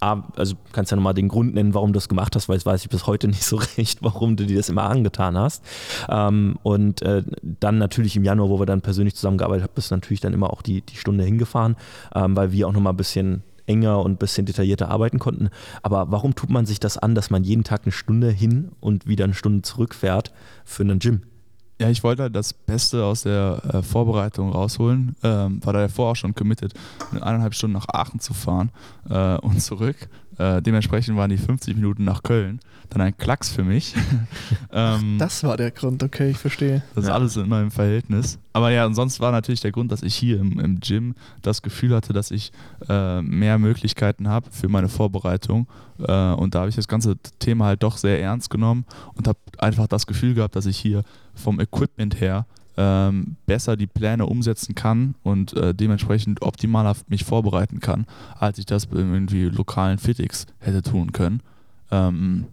Also kannst ja nochmal den Grund nennen, warum du das gemacht hast, weil das weiß ich bis heute nicht so recht, warum du dir das immer angetan hast. Ähm, und äh, dann natürlich im Januar, wo wir dann persönlich zusammengearbeitet haben, bist du natürlich dann immer auch die, die Stunde hingefahren, ähm, weil wir auch nochmal ein bisschen enger und ein bisschen detaillierter arbeiten konnten. Aber warum tut man sich das an, dass man jeden Tag eine Stunde hin und wieder eine Stunde zurückfährt für einen Gym? Ja, ich wollte halt das Beste aus der äh, Vorbereitung rausholen. Ähm, war da davor auch schon committed, eineinhalb Stunden nach Aachen zu fahren äh, und zurück. Äh, dementsprechend waren die 50 Minuten nach Köln dann ein Klacks für mich. ähm, das war der Grund, okay, ich verstehe. Das ist ja. alles in meinem Verhältnis. Aber ja, und sonst war natürlich der Grund, dass ich hier im, im Gym das Gefühl hatte, dass ich äh, mehr Möglichkeiten habe für meine Vorbereitung. Äh, und da habe ich das ganze Thema halt doch sehr ernst genommen und habe einfach das Gefühl gehabt, dass ich hier vom Equipment her ähm, besser die Pläne umsetzen kann und äh, dementsprechend optimaler mich vorbereiten kann, als ich das irgendwie lokalen Fitix hätte tun können. Ähm,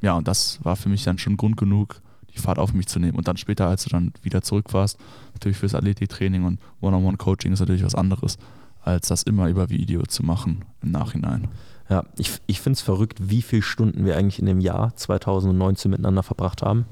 ja, und das war für mich dann schon Grund genug, die Fahrt auf mich zu nehmen. Und dann später, als du dann wieder zurück warst, natürlich fürs Athletiktraining und One-on-One-Coaching ist natürlich was anderes, als das immer über Video zu machen im Nachhinein. Ja, ich, ich finde es verrückt, wie viele Stunden wir eigentlich in dem Jahr 2019 miteinander verbracht haben.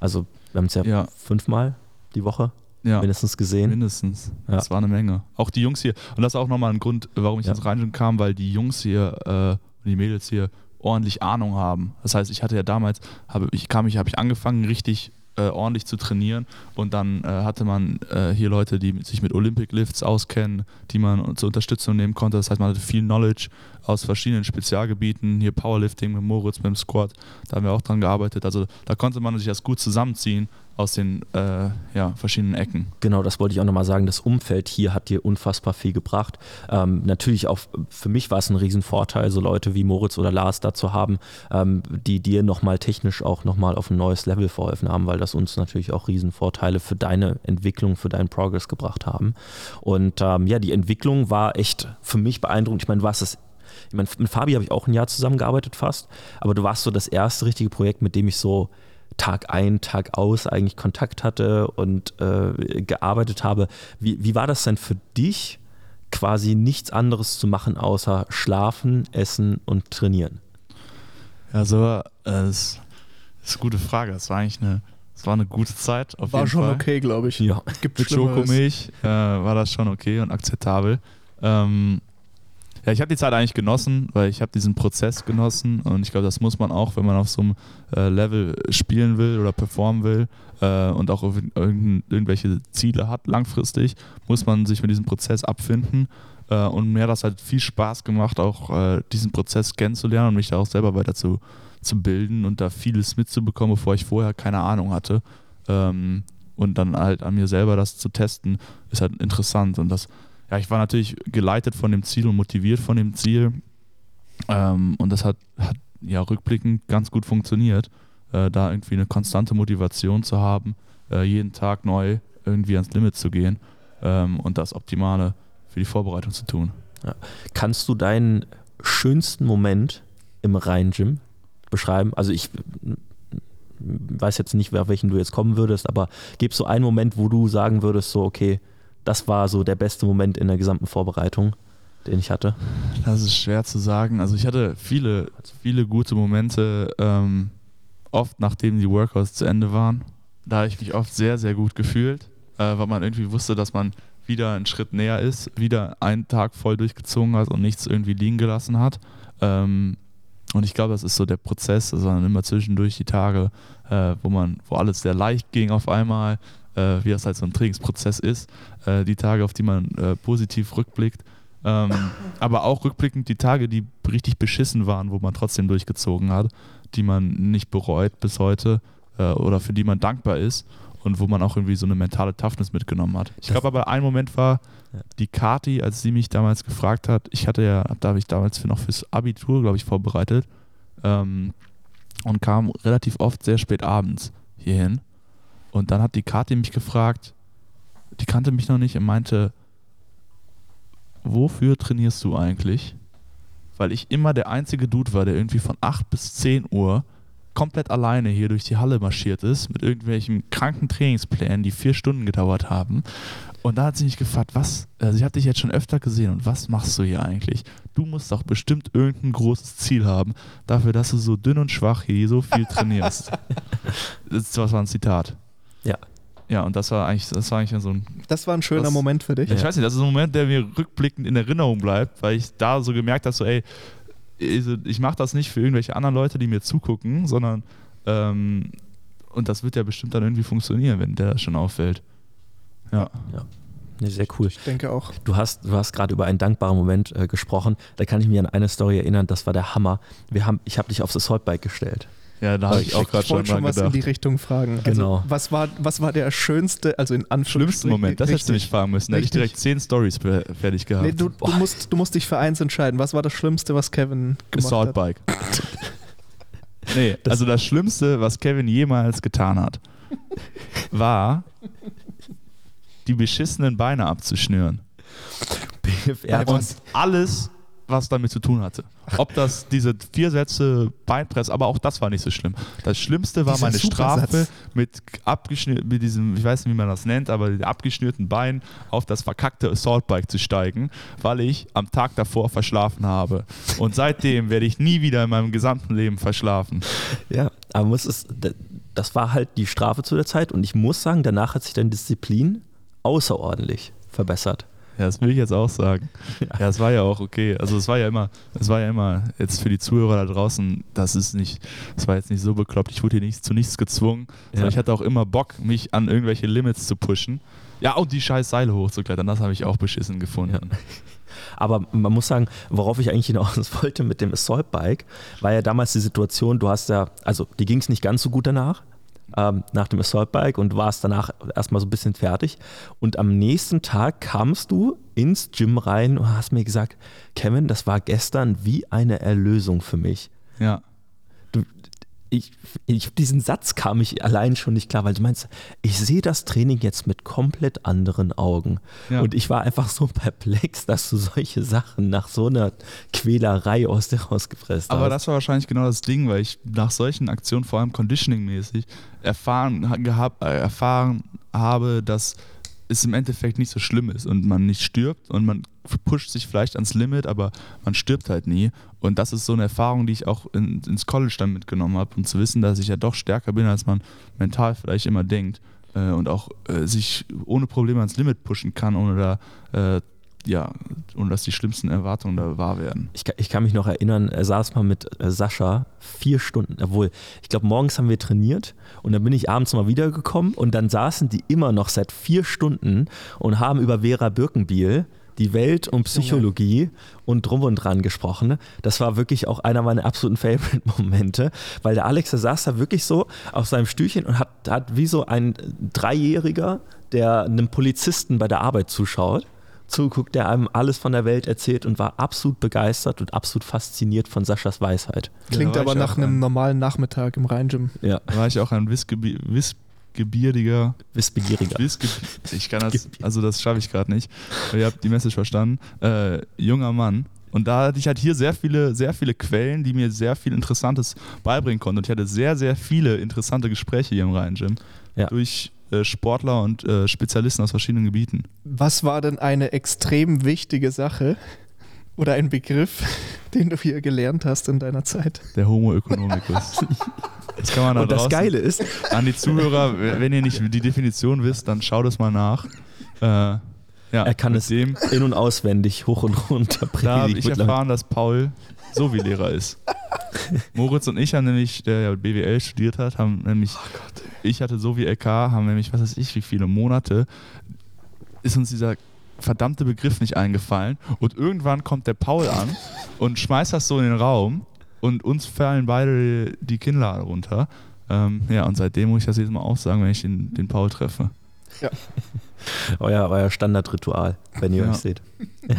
Also, wir haben es ja, ja, fünfmal die Woche ja, mindestens gesehen. Mindestens. Ja. Das war eine Menge. Auch die Jungs hier. Und das ist auch nochmal ein Grund, warum ich ja. ins Rheinland kam, weil die Jungs hier, äh, die Mädels hier ordentlich Ahnung haben. Das heißt, ich hatte ja damals, habe ich kam ich, habe ich angefangen, richtig äh, ordentlich zu trainieren. Und dann äh, hatte man äh, hier Leute, die sich mit Olympic Lifts auskennen, die man zur Unterstützung nehmen konnte. Das heißt, man hatte viel Knowledge aus verschiedenen Spezialgebieten, hier Powerlifting mit Moritz, mit dem Squat, da haben wir auch dran gearbeitet. Also da konnte man sich das gut zusammenziehen aus den äh, ja, verschiedenen Ecken. Genau, das wollte ich auch nochmal sagen. Das Umfeld hier hat dir unfassbar viel gebracht. Ähm, natürlich auch für mich war es ein Riesenvorteil, so Leute wie Moritz oder Lars da zu haben, ähm, die dir nochmal technisch auch nochmal auf ein neues Level verholfen haben, weil das uns natürlich auch Riesenvorteile für deine Entwicklung, für deinen Progress gebracht haben. Und ähm, ja, die Entwicklung war echt für mich beeindruckend. Ich meine, warst das ich meine, mit Fabi habe ich auch ein Jahr zusammengearbeitet fast, aber du warst so das erste richtige Projekt, mit dem ich so Tag ein, Tag aus eigentlich Kontakt hatte und äh, gearbeitet habe. Wie, wie war das denn für dich, quasi nichts anderes zu machen, außer schlafen, essen und trainieren? Ja, so, äh, das ist eine gute Frage. Das war eigentlich eine, das war eine gute Zeit. Auf War jeden schon Fall. okay, glaube ich. Ja. Es gibt Mit. Schokomilch äh, war das schon okay und akzeptabel. Ähm, ja, ich habe die Zeit eigentlich genossen, weil ich habe diesen Prozess genossen und ich glaube, das muss man auch, wenn man auf so einem äh, Level spielen will oder performen will äh, und auch irgendwelche Ziele hat langfristig, muss man sich mit diesem Prozess abfinden. Äh, und mir hat das halt viel Spaß gemacht, auch äh, diesen Prozess kennenzulernen und mich da auch selber weiter zu, zu bilden und da vieles mitzubekommen, bevor ich vorher keine Ahnung hatte. Ähm, und dann halt an mir selber das zu testen, ist halt interessant. Und das, ja, ich war natürlich geleitet von dem Ziel und motiviert von dem Ziel. Ähm, und das hat, hat ja rückblickend ganz gut funktioniert, äh, da irgendwie eine konstante Motivation zu haben, äh, jeden Tag neu irgendwie ans Limit zu gehen ähm, und das Optimale für die Vorbereitung zu tun. Kannst du deinen schönsten Moment im Rhein-Gym beschreiben? Also ich mm, weiß jetzt nicht, auf welchen du jetzt kommen würdest, aber gibst so einen Moment, wo du sagen würdest, so okay, das war so der beste Moment in der gesamten Vorbereitung, den ich hatte? Das ist schwer zu sagen. Also ich hatte viele, viele gute Momente, ähm, oft nachdem die Workouts zu Ende waren. Da habe ich mich oft sehr, sehr gut gefühlt, äh, weil man irgendwie wusste, dass man wieder einen Schritt näher ist, wieder einen Tag voll durchgezogen hat und nichts irgendwie liegen gelassen hat. Ähm, und ich glaube, das ist so der Prozess, das waren immer zwischendurch die Tage, äh, wo man, wo alles sehr leicht ging auf einmal, äh, wie das halt so ein Trainingsprozess ist, äh, die Tage, auf die man äh, positiv rückblickt. Ähm, aber auch rückblickend die Tage, die richtig beschissen waren, wo man trotzdem durchgezogen hat, die man nicht bereut bis heute äh, oder für die man dankbar ist und wo man auch irgendwie so eine mentale Toughness mitgenommen hat. Ich glaube aber ein Moment war Ja. die Kati, als sie mich damals gefragt hat, ich hatte ja, da habe ich damals für noch fürs Abitur, glaube ich, vorbereitet ähm, und kam relativ oft sehr spät abends hierhin. Und dann hat die Kati mich gefragt, die kannte mich noch nicht und meinte, wofür trainierst du eigentlich? Weil ich immer der einzige Dude war, der irgendwie von 8 bis 10 Uhr komplett alleine hier durch die Halle marschiert ist, mit irgendwelchen kranken Trainingsplänen, die vier Stunden gedauert haben. Und da hat sie mich gefragt, was, also ich habe dich jetzt schon öfter gesehen und was machst du hier eigentlich? Du musst doch bestimmt irgendein großes Ziel haben, dafür, dass du so dünn und schwach hier so viel trainierst. das war ein Zitat. Ja. Ja, und das war eigentlich, das war eigentlich so ein Das war ein schöner Das- Moment für dich. ich weiß nicht, das ist ein Moment, der mir rückblickend in Erinnerung bleibt, weil ich da so gemerkt habe, so ey, ich mache das nicht für irgendwelche anderen Leute, die mir zugucken, sondern ähm, und das wird ja bestimmt dann irgendwie funktionieren, wenn der das schon auffällt. Ja. Nee, sehr cool. Ich denke auch. Du hast, du hast gerade über einen dankbaren Moment äh, gesprochen. Da kann ich mich an eine Story erinnern, das war der Hammer. Wir haben, ich habe dich aufs Assault-Bike gestellt. Ja, da habe ich, Ich, auch gerade ich schon wollte mal schon was in gedacht. die Richtung fragen. Also, Genau. Was war, was war der schönste, also in Schlimmsten Anführungsstrichen? Moment, das hättest du mich fragen müssen. Da hätte ich direkt zehn Stories fertig gehabt. Nee, du, du, musst, du musst dich für eins entscheiden. Was war das Schlimmste, was Kevin gemacht Assault hat? Bike. nee, also das Schlimmste, was Kevin jemals getan hat, war, die beschissenen Beine abzuschnüren. Er hat und uns, alles, was damit zu tun hatte. Ob das diese vier Sätze Beinpress, aber auch das war nicht so schlimm. Das Schlimmste war Dieser meine Supersatz. Strafe mit abgeschnürt, mit diesem, ich weiß nicht, wie man das nennt, aber den abgeschnürten Bein auf das verkackte Assaultbike zu steigen, weil ich am Tag davor verschlafen habe. Und seitdem werde ich nie wieder in meinem gesamten Leben verschlafen. ja, aber muss es, das war halt die Strafe zu der Zeit und ich muss sagen, danach hat sich deine Disziplin außerordentlich verbessert. Ja, das will ich jetzt auch sagen. Ja, es war ja auch okay. Also es war ja immer, es war ja immer jetzt für die Zuhörer da draußen, das ist nicht, es war jetzt nicht so bekloppt. Ich wurde hier nicht, zu nichts gezwungen, sondern Ja. ich hatte auch immer Bock, mich an irgendwelche Limits zu pushen. Ja, und die scheiß Seile hochzuklettern, das habe ich auch beschissen gefunden. Aber man muss sagen, worauf ich eigentlich hinaus wollte mit dem Assault Bike, war ja damals die Situation, du hast ja, also die ging es nicht ganz so gut danach, ähm, nach dem Assault Bike und warst danach erstmal so ein bisschen fertig. Und am nächsten Tag kamst du ins Gym rein und hast mir gesagt, Kevin, das war gestern wie eine Erlösung für mich. Ja. Ich, ich, diesen Satz kam ich allein schon nicht klar, weil du meinst, ich sehe das Training jetzt mit komplett anderen Augen. Ja. Und ich war einfach so perplex, dass du solche Sachen nach so einer Quälerei aus dir rausgepresst Aber hast. das war wahrscheinlich genau das Ding, weil ich nach solchen Aktionen, vor allem Conditioning-mäßig, erfahren, ha- gehab, äh, erfahren habe, dass es im Endeffekt nicht so schlimm ist und man nicht stirbt und man pusht sich vielleicht ans Limit, aber man stirbt halt nie. Und das ist so eine Erfahrung, die ich auch in, ins College dann mitgenommen habe, um zu wissen, dass ich ja doch stärker bin, als man mental vielleicht immer denkt äh, und auch äh, sich ohne Probleme ans Limit pushen kann, ohne da äh, ja, ohne dass die schlimmsten Erwartungen da wahr werden. Ich, kann- ich kann mich noch erinnern, er saß mal mit äh, Sascha vier Stunden, obwohl, ich glaube, morgens haben wir trainiert und dann bin ich abends mal wiedergekommen und dann saßen die immer noch seit vier Stunden und haben über Vera Birkenbiel, die Welt und Psychologie und drum und dran gesprochen. Das war wirklich auch einer meiner absoluten Favorite-Momente, weil der Alex, der saß da wirklich so auf seinem Stühlchen und hat, hat wie so ein Dreijähriger, der einem Polizisten bei der Arbeit zuschaut zuguckt, der einem alles von der Welt erzählt und war absolut begeistert und absolut fasziniert von Saschas Weisheit. Klingt war aber nach einem ein- normalen Nachmittag im Rheingym. Ja, Da war ich auch ein wissgebi- wissgebierdiger, wissbegieriger. wissge ich kann das, also das schaffe ich gerade nicht, aber ihr habt die Message verstanden, äh, junger Mann. Und da hatte ich halt hier sehr viele, sehr viele Quellen, die mir sehr viel Interessantes beibringen konnten. Und ich hatte sehr, sehr viele interessante Gespräche hier im Rhein-Gym Ja. durch Sportler und äh, Spezialisten aus verschiedenen Gebieten. Was war denn eine extrem wichtige Sache oder ein Begriff, den du hier gelernt hast in deiner Zeit? Der Homo economicus. Das kann man da Und das Geile ist, An die Zuhörer, wenn ihr nicht die Definition wisst, dann schaut es mal nach. Äh, ja, er kann es dem in- und auswendig hoch und runter Da habe ich erfahren, dass Paul so wie Lehrer ist. Moritz und ich haben nämlich, der ja BWL studiert hat, haben nämlich, ich hatte so wie LK, haben nämlich, was weiß ich, wie viele Monate, ist uns dieser verdammte Begriff nicht eingefallen. Und irgendwann kommt der Paul an und schmeißt das so in den Raum und uns fallen beide die Kinnlade runter. Ähm, ja, und seitdem muss ich das jedes Mal auch sagen, wenn ich den, den Paul treffe. euer, euer Standardritual, wenn ihr Ja. euch seht. Ja.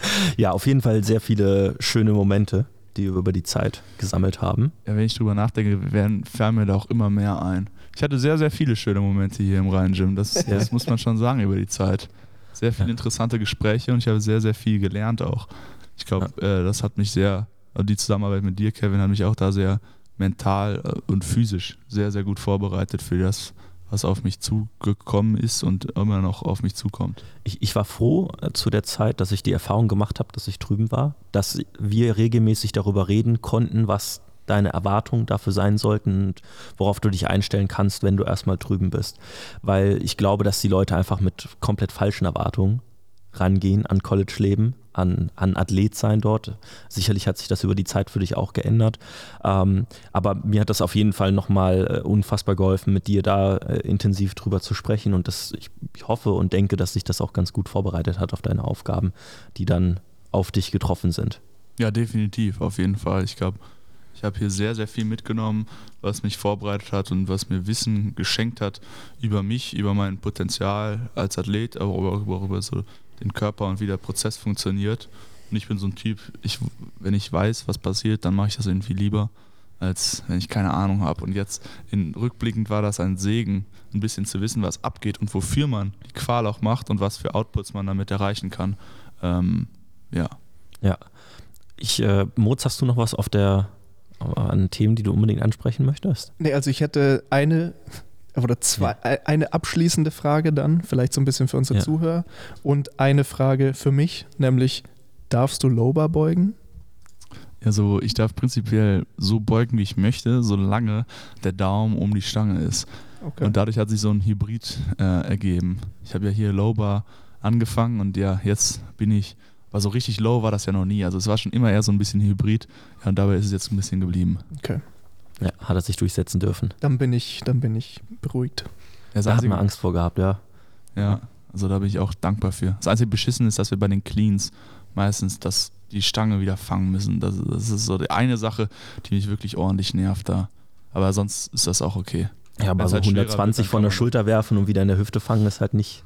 ja, auf jeden Fall sehr viele schöne Momente, die wir über die Zeit gesammelt haben. Ja, wenn ich drüber nachdenke, werden, fallen mir da auch immer mehr ein. Ich hatte sehr, sehr viele schöne Momente hier im Rhein-Gym. Das, das muss man schon sagen über die Zeit. Sehr viele Ja. interessante Gespräche und ich habe sehr, sehr viel gelernt auch. Ich glaube, äh, das hat mich sehr, also die Zusammenarbeit mit dir, Kevin, hat mich auch da sehr mental äh, und physisch sehr, sehr gut vorbereitet für das, was auf mich zugekommen ist und immer noch auf mich zukommt. Ich, ich war froh äh, zu der Zeit, dass ich die Erfahrung gemacht habe, dass ich drüben war, dass wir regelmäßig darüber reden konnten, was deine Erwartungen dafür sein sollten und worauf du dich einstellen kannst, wenn du erstmal drüben bist. Weil ich glaube, dass die Leute einfach mit komplett falschen Erwartungen rangehen an College-Leben, an, an Athlet sein dort. Sicherlich hat sich das über die Zeit für dich auch geändert. Ähm, aber mir hat das auf jeden Fall nochmal äh, unfassbar geholfen, mit dir da äh, intensiv drüber zu sprechen. Und das, ich, ich hoffe und denke, dass sich das auch ganz gut vorbereitet hat auf deine Aufgaben, die dann auf dich getroffen sind. Ja, definitiv, auf jeden Fall. Ich glaube, ich habe hier sehr, sehr viel mitgenommen, was mich vorbereitet hat und was mir Wissen geschenkt hat über mich, über mein Potenzial als Athlet, aber auch über, über so den Körper und wie der Prozess funktioniert. Und ich bin so ein Typ, ich, wenn ich weiß, was passiert, dann mache ich das irgendwie lieber, als wenn ich keine Ahnung habe. Und jetzt in rückblickend war das ein Segen, ein bisschen zu wissen, was abgeht und wofür man die Qual auch macht und was für Outputs man damit erreichen kann. Ähm, ja. Ja. Ich, äh, Moritz, hast du noch was auf der an Themen, die du unbedingt ansprechen möchtest? Nee, also ich hätte eine oder zwei, e- eine abschließende Frage dann, vielleicht so ein bisschen für unsere Ja. Zuhörer und eine Frage für mich, nämlich darfst du Lower beugen? Also ich darf prinzipiell so beugen, wie ich möchte, solange der Daumen um die Stange ist. Okay. Und dadurch hat sich so ein Hybrid äh, ergeben. Ich habe ja hier Low Bar angefangen und ja, jetzt bin ich, aber so richtig low war das ja noch nie. Also es war schon immer eher so ein bisschen Hybrid ja, und dabei ist es jetzt ein bisschen geblieben. Okay. Ja, hat er sich durchsetzen dürfen. Dann bin ich, dann bin ich beruhigt. Ja, Da hat man Angst vor gehabt, ja. Ja, also da bin ich auch dankbar für. Das einzige Beschissen ist, dass wir bei den Cleans meistens das, die Stange wieder fangen müssen. Das, das ist so die eine Sache, die mich wirklich ordentlich nervt da. Aber sonst ist das auch okay. Ja, aber so halt schwerer wird, 120 dann von der Schulter werfen und wieder in der Hüfte fangen, ist halt nicht,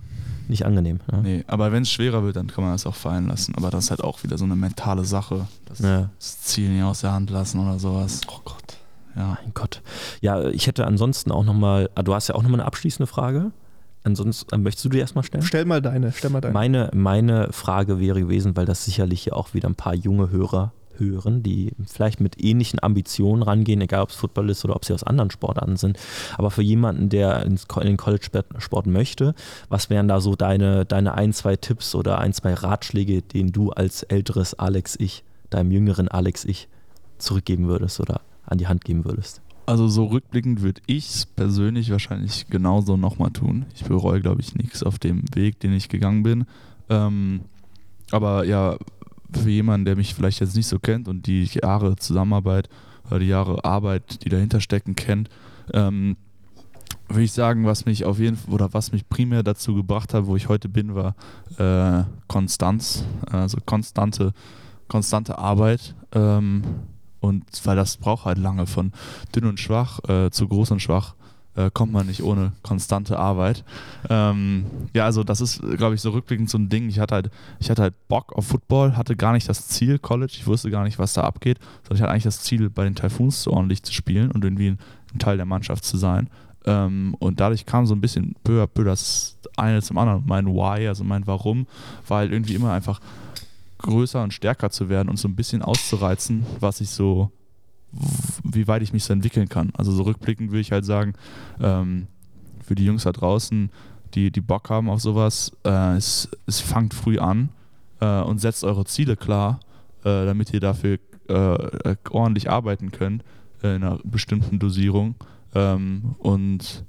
nicht angenehm. Ne? Nee, aber wenn es schwerer wird, dann kann man das auch fallen lassen. Aber das ist halt auch wieder so eine mentale Sache. Das, Ja. das Ziel nicht aus der Hand lassen oder sowas. Oh Gott. Ja. Mein Gott. Ja, ich hätte ansonsten auch nochmal, du hast ja auch nochmal eine abschließende Frage. Ansonsten, äh, möchtest du die erstmal stellen? Stell mal deine, stell mal deine. Meine, meine Frage wäre gewesen, weil das sicherlich ja auch wieder ein paar junge Hörer hören, die vielleicht mit ähnlichen Ambitionen rangehen, egal ob es Football ist oder ob sie aus anderen Sportarten sind. Aber für jemanden, der in den College-Sport möchte, was wären da so deine, deine ein, zwei Tipps oder ein, zwei Ratschläge, den du als älteres Alex-Ich, deinem jüngeren Alex-Ich zurückgeben würdest oder an die Hand geben würdest? Also so rückblickend würde ich es persönlich wahrscheinlich genauso nochmal tun. Ich bereue, glaube ich, nichts auf dem Weg, den ich gegangen bin. Ähm, aber ja, für jemanden, der mich vielleicht jetzt nicht so kennt und die Jahre Zusammenarbeit oder die Jahre Arbeit, die dahinter stecken, kennt, ähm, würde ich sagen, was mich auf jeden Fall oder was mich primär dazu gebracht hat, wo ich heute bin, war äh, Konstanz, also konstante, konstante Arbeit. Ähm, und weil das braucht halt lange von dünn und schwach äh, zu groß und schwach äh, kommt man nicht ohne konstante Arbeit. Ähm, ja, also das ist, glaube ich, so rückblickend so ein Ding. Ich hatte halt, ich hatte halt Bock auf Football, hatte gar nicht das Ziel College, ich wusste gar nicht, was da abgeht, sondern ich hatte eigentlich das Ziel, bei den Typhoons so ordentlich zu spielen und irgendwie ein, ein Teil der Mannschaft zu sein. Ähm, und dadurch kam so ein bisschen peu à peu das eine zum anderen. Mein Why, also mein Warum, war halt irgendwie immer einfach größer und stärker zu werden und so ein bisschen auszureizen, was ich so, wie weit ich mich so entwickeln kann. Also so rückblickend würde ich halt sagen, ähm, für die Jungs da draußen, die, die Bock haben auf sowas, äh, es, es fangt früh an äh, und setzt eure Ziele klar, äh, damit ihr dafür äh, ordentlich arbeiten könnt äh, in einer bestimmten Dosierung ähm, und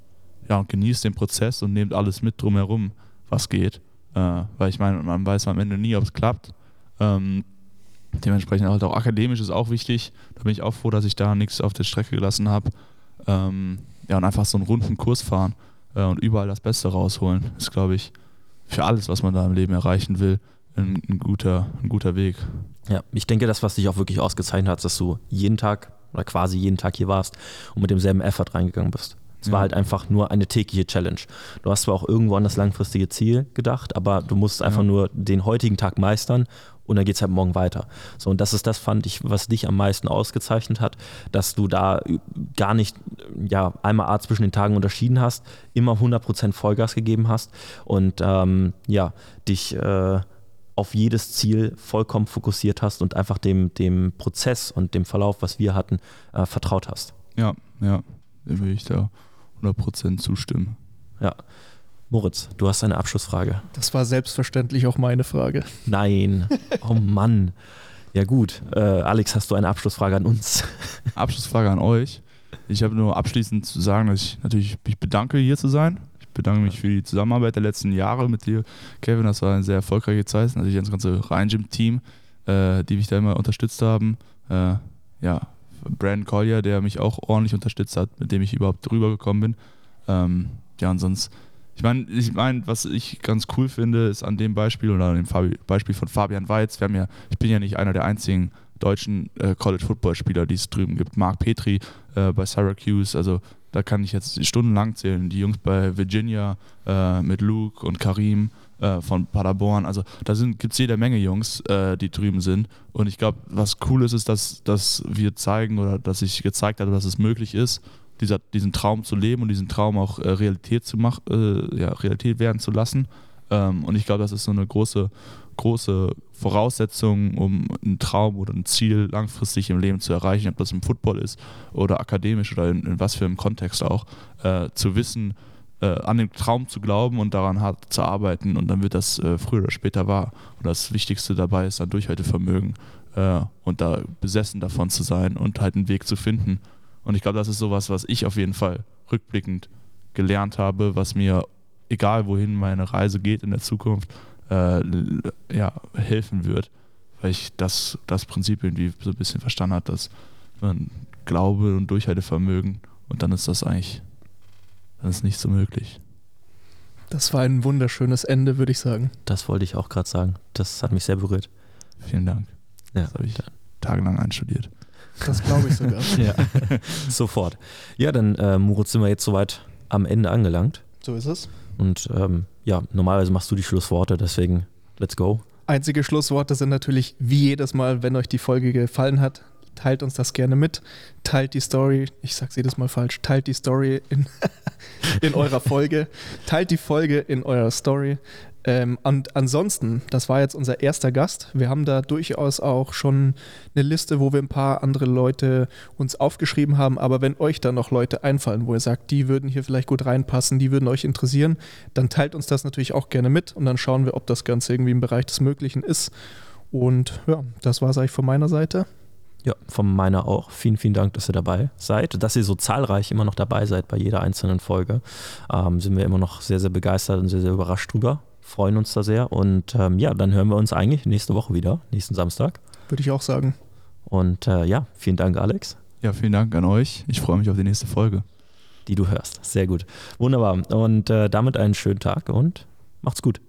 ja, und genießt den Prozess und nehmt alles mit drumherum, was geht. Äh, weil ich meine, man weiß am Ende nie, ob es klappt. Ähm, dementsprechend halt auch akademisch ist auch wichtig. Da bin ich auch froh, dass ich da nichts auf der Strecke gelassen habe. Ähm, ja, und einfach so einen runden Kurs fahren äh, und überall das Beste rausholen, ist, glaube ich, für alles, was man da im Leben erreichen will, ein, ein, guter, ein guter Weg. Ja, ich denke, das, was dich auch wirklich ausgezeichnet hat, ist, dass du jeden Tag oder quasi jeden Tag hier warst und mit demselben Effort reingegangen bist. Es war Ja. halt einfach nur eine tägliche Challenge. Du hast zwar auch irgendwo an das langfristige Ziel gedacht, aber du musst einfach Ja. nur den heutigen Tag meistern und dann geht es halt morgen weiter. So, und das ist das, fand ich, was dich am meisten ausgezeichnet hat, dass du da gar nicht ja, einmal A zwischen den Tagen unterschieden hast, immer 100% Vollgas gegeben hast und ähm, ja, dich äh, auf jedes Ziel vollkommen fokussiert hast und einfach dem, dem Prozess und dem Verlauf, was wir hatten, äh, vertraut hast. Ja, ja, würde ich da 100% zustimmen. Ja. Moritz, du hast eine Abschlussfrage. Das war selbstverständlich auch meine Frage. Nein. Oh Mann. Ja gut. Äh, Alex, hast du eine Abschlussfrage an uns? Abschlussfrage an euch. Ich habe nur abschließend zu sagen, dass ich natürlich mich bedanke, hier zu sein. Ich bedanke mich für die Zusammenarbeit der letzten Jahre mit dir, Kevin. Das war eine sehr erfolgreiche Zeit. Natürlich das ganze Rhein-Gym-Team, äh, die mich da immer unterstützt haben. Äh, ja, Brandon Collier, der mich auch ordentlich unterstützt hat, mit dem ich überhaupt drüber gekommen bin. Ähm, ja, und sonst, ich meine, ich mein, was ich ganz cool finde, ist an dem Beispiel oder an dem Fabi Beispiel von Fabian Weiz, wir haben ja, ich bin ja nicht einer der einzigen deutschen äh, College-Football-Spieler, die es drüben gibt. Mark Petri äh, bei Syracuse, also da kann ich jetzt stundenlang zählen. Die Jungs bei Virginia äh, mit Luke und Karim äh, von Paderborn, also da gibt es jede Menge Jungs, äh, die drüben sind. Und ich glaube, was cool ist, ist, dass, dass wir zeigen oder dass ich gezeigt habe, dass es möglich ist, dieser, diesen Traum zu leben und diesen Traum auch äh, Realität zu machen, äh, ja, Realität werden zu lassen. Ähm, und ich glaube, das ist so eine große, große Voraussetzung, um einen Traum oder ein Ziel langfristig im Leben zu erreichen, ob das im Football ist oder akademisch oder in, in was für einem Kontext auch, äh, zu wissen, äh, an den Traum zu glauben und daran hart zu arbeiten und dann wird das äh, früher oder später wahr. Und das Wichtigste dabei ist dann Durchhaltevermögen äh, und da besessen davon zu sein und halt einen Weg zu finden. Und ich glaube, das ist sowas, was ich auf jeden Fall rückblickend gelernt habe, was mir, egal wohin meine Reise geht in der Zukunft, äh, ja, helfen wird, weil ich das, das Prinzip irgendwie so ein bisschen verstanden habe, dass man Glaube und Durchhaltevermögen und dann ist das eigentlich, dann ist nicht so möglich. Das war ein wunderschönes Ende, würde ich sagen. Das wollte ich auch gerade sagen. Das hat mich sehr berührt. Vielen Dank. Ja. Das habe ich tagelang einstudiert. Das glaube ich sogar. Ja, sofort. Ja, dann, äh, Moritz, sind wir jetzt soweit am Ende angelangt. so ist es. Und ähm, ja, normalerweise machst du die Schlussworte, deswegen let's go. Einzige Schlussworte sind natürlich wie jedes Mal, wenn euch die Folge gefallen hat, teilt uns das gerne mit. Teilt die Story, ich sag's jedes Mal falsch, teilt die Story in, in eurer Folge. Teilt die Folge in eurer Story. Ähm, und ansonsten, das war jetzt unser erster Gast. Wir haben da durchaus auch schon eine Liste, wo wir ein paar andere Leute uns aufgeschrieben haben. Aber wenn euch da noch Leute einfallen, wo ihr sagt, die würden hier vielleicht gut reinpassen, die würden euch interessieren, dann teilt uns das natürlich auch gerne mit und dann schauen wir, ob das Ganze irgendwie im Bereich des Möglichen ist. Und ja, das war es eigentlich von meiner Seite. Ja, von meiner auch. Vielen, vielen Dank, dass ihr dabei seid. Dass ihr so zahlreich immer noch dabei seid bei jeder einzelnen Folge. Ähm, sind wir immer noch sehr, sehr begeistert und sehr, sehr überrascht drüber. Freuen uns da sehr. Und ähm, ja, dann hören wir uns eigentlich nächste Woche wieder, nächsten Samstag. Würde ich auch sagen. Und äh, ja, vielen Dank, Alex, Ja, vielen Dank an euch. Ich freue mich auf die nächste Folge. die du hörst. Sehr gut. Wunderbar. Und äh, damit einen schönen Tag und macht's gut.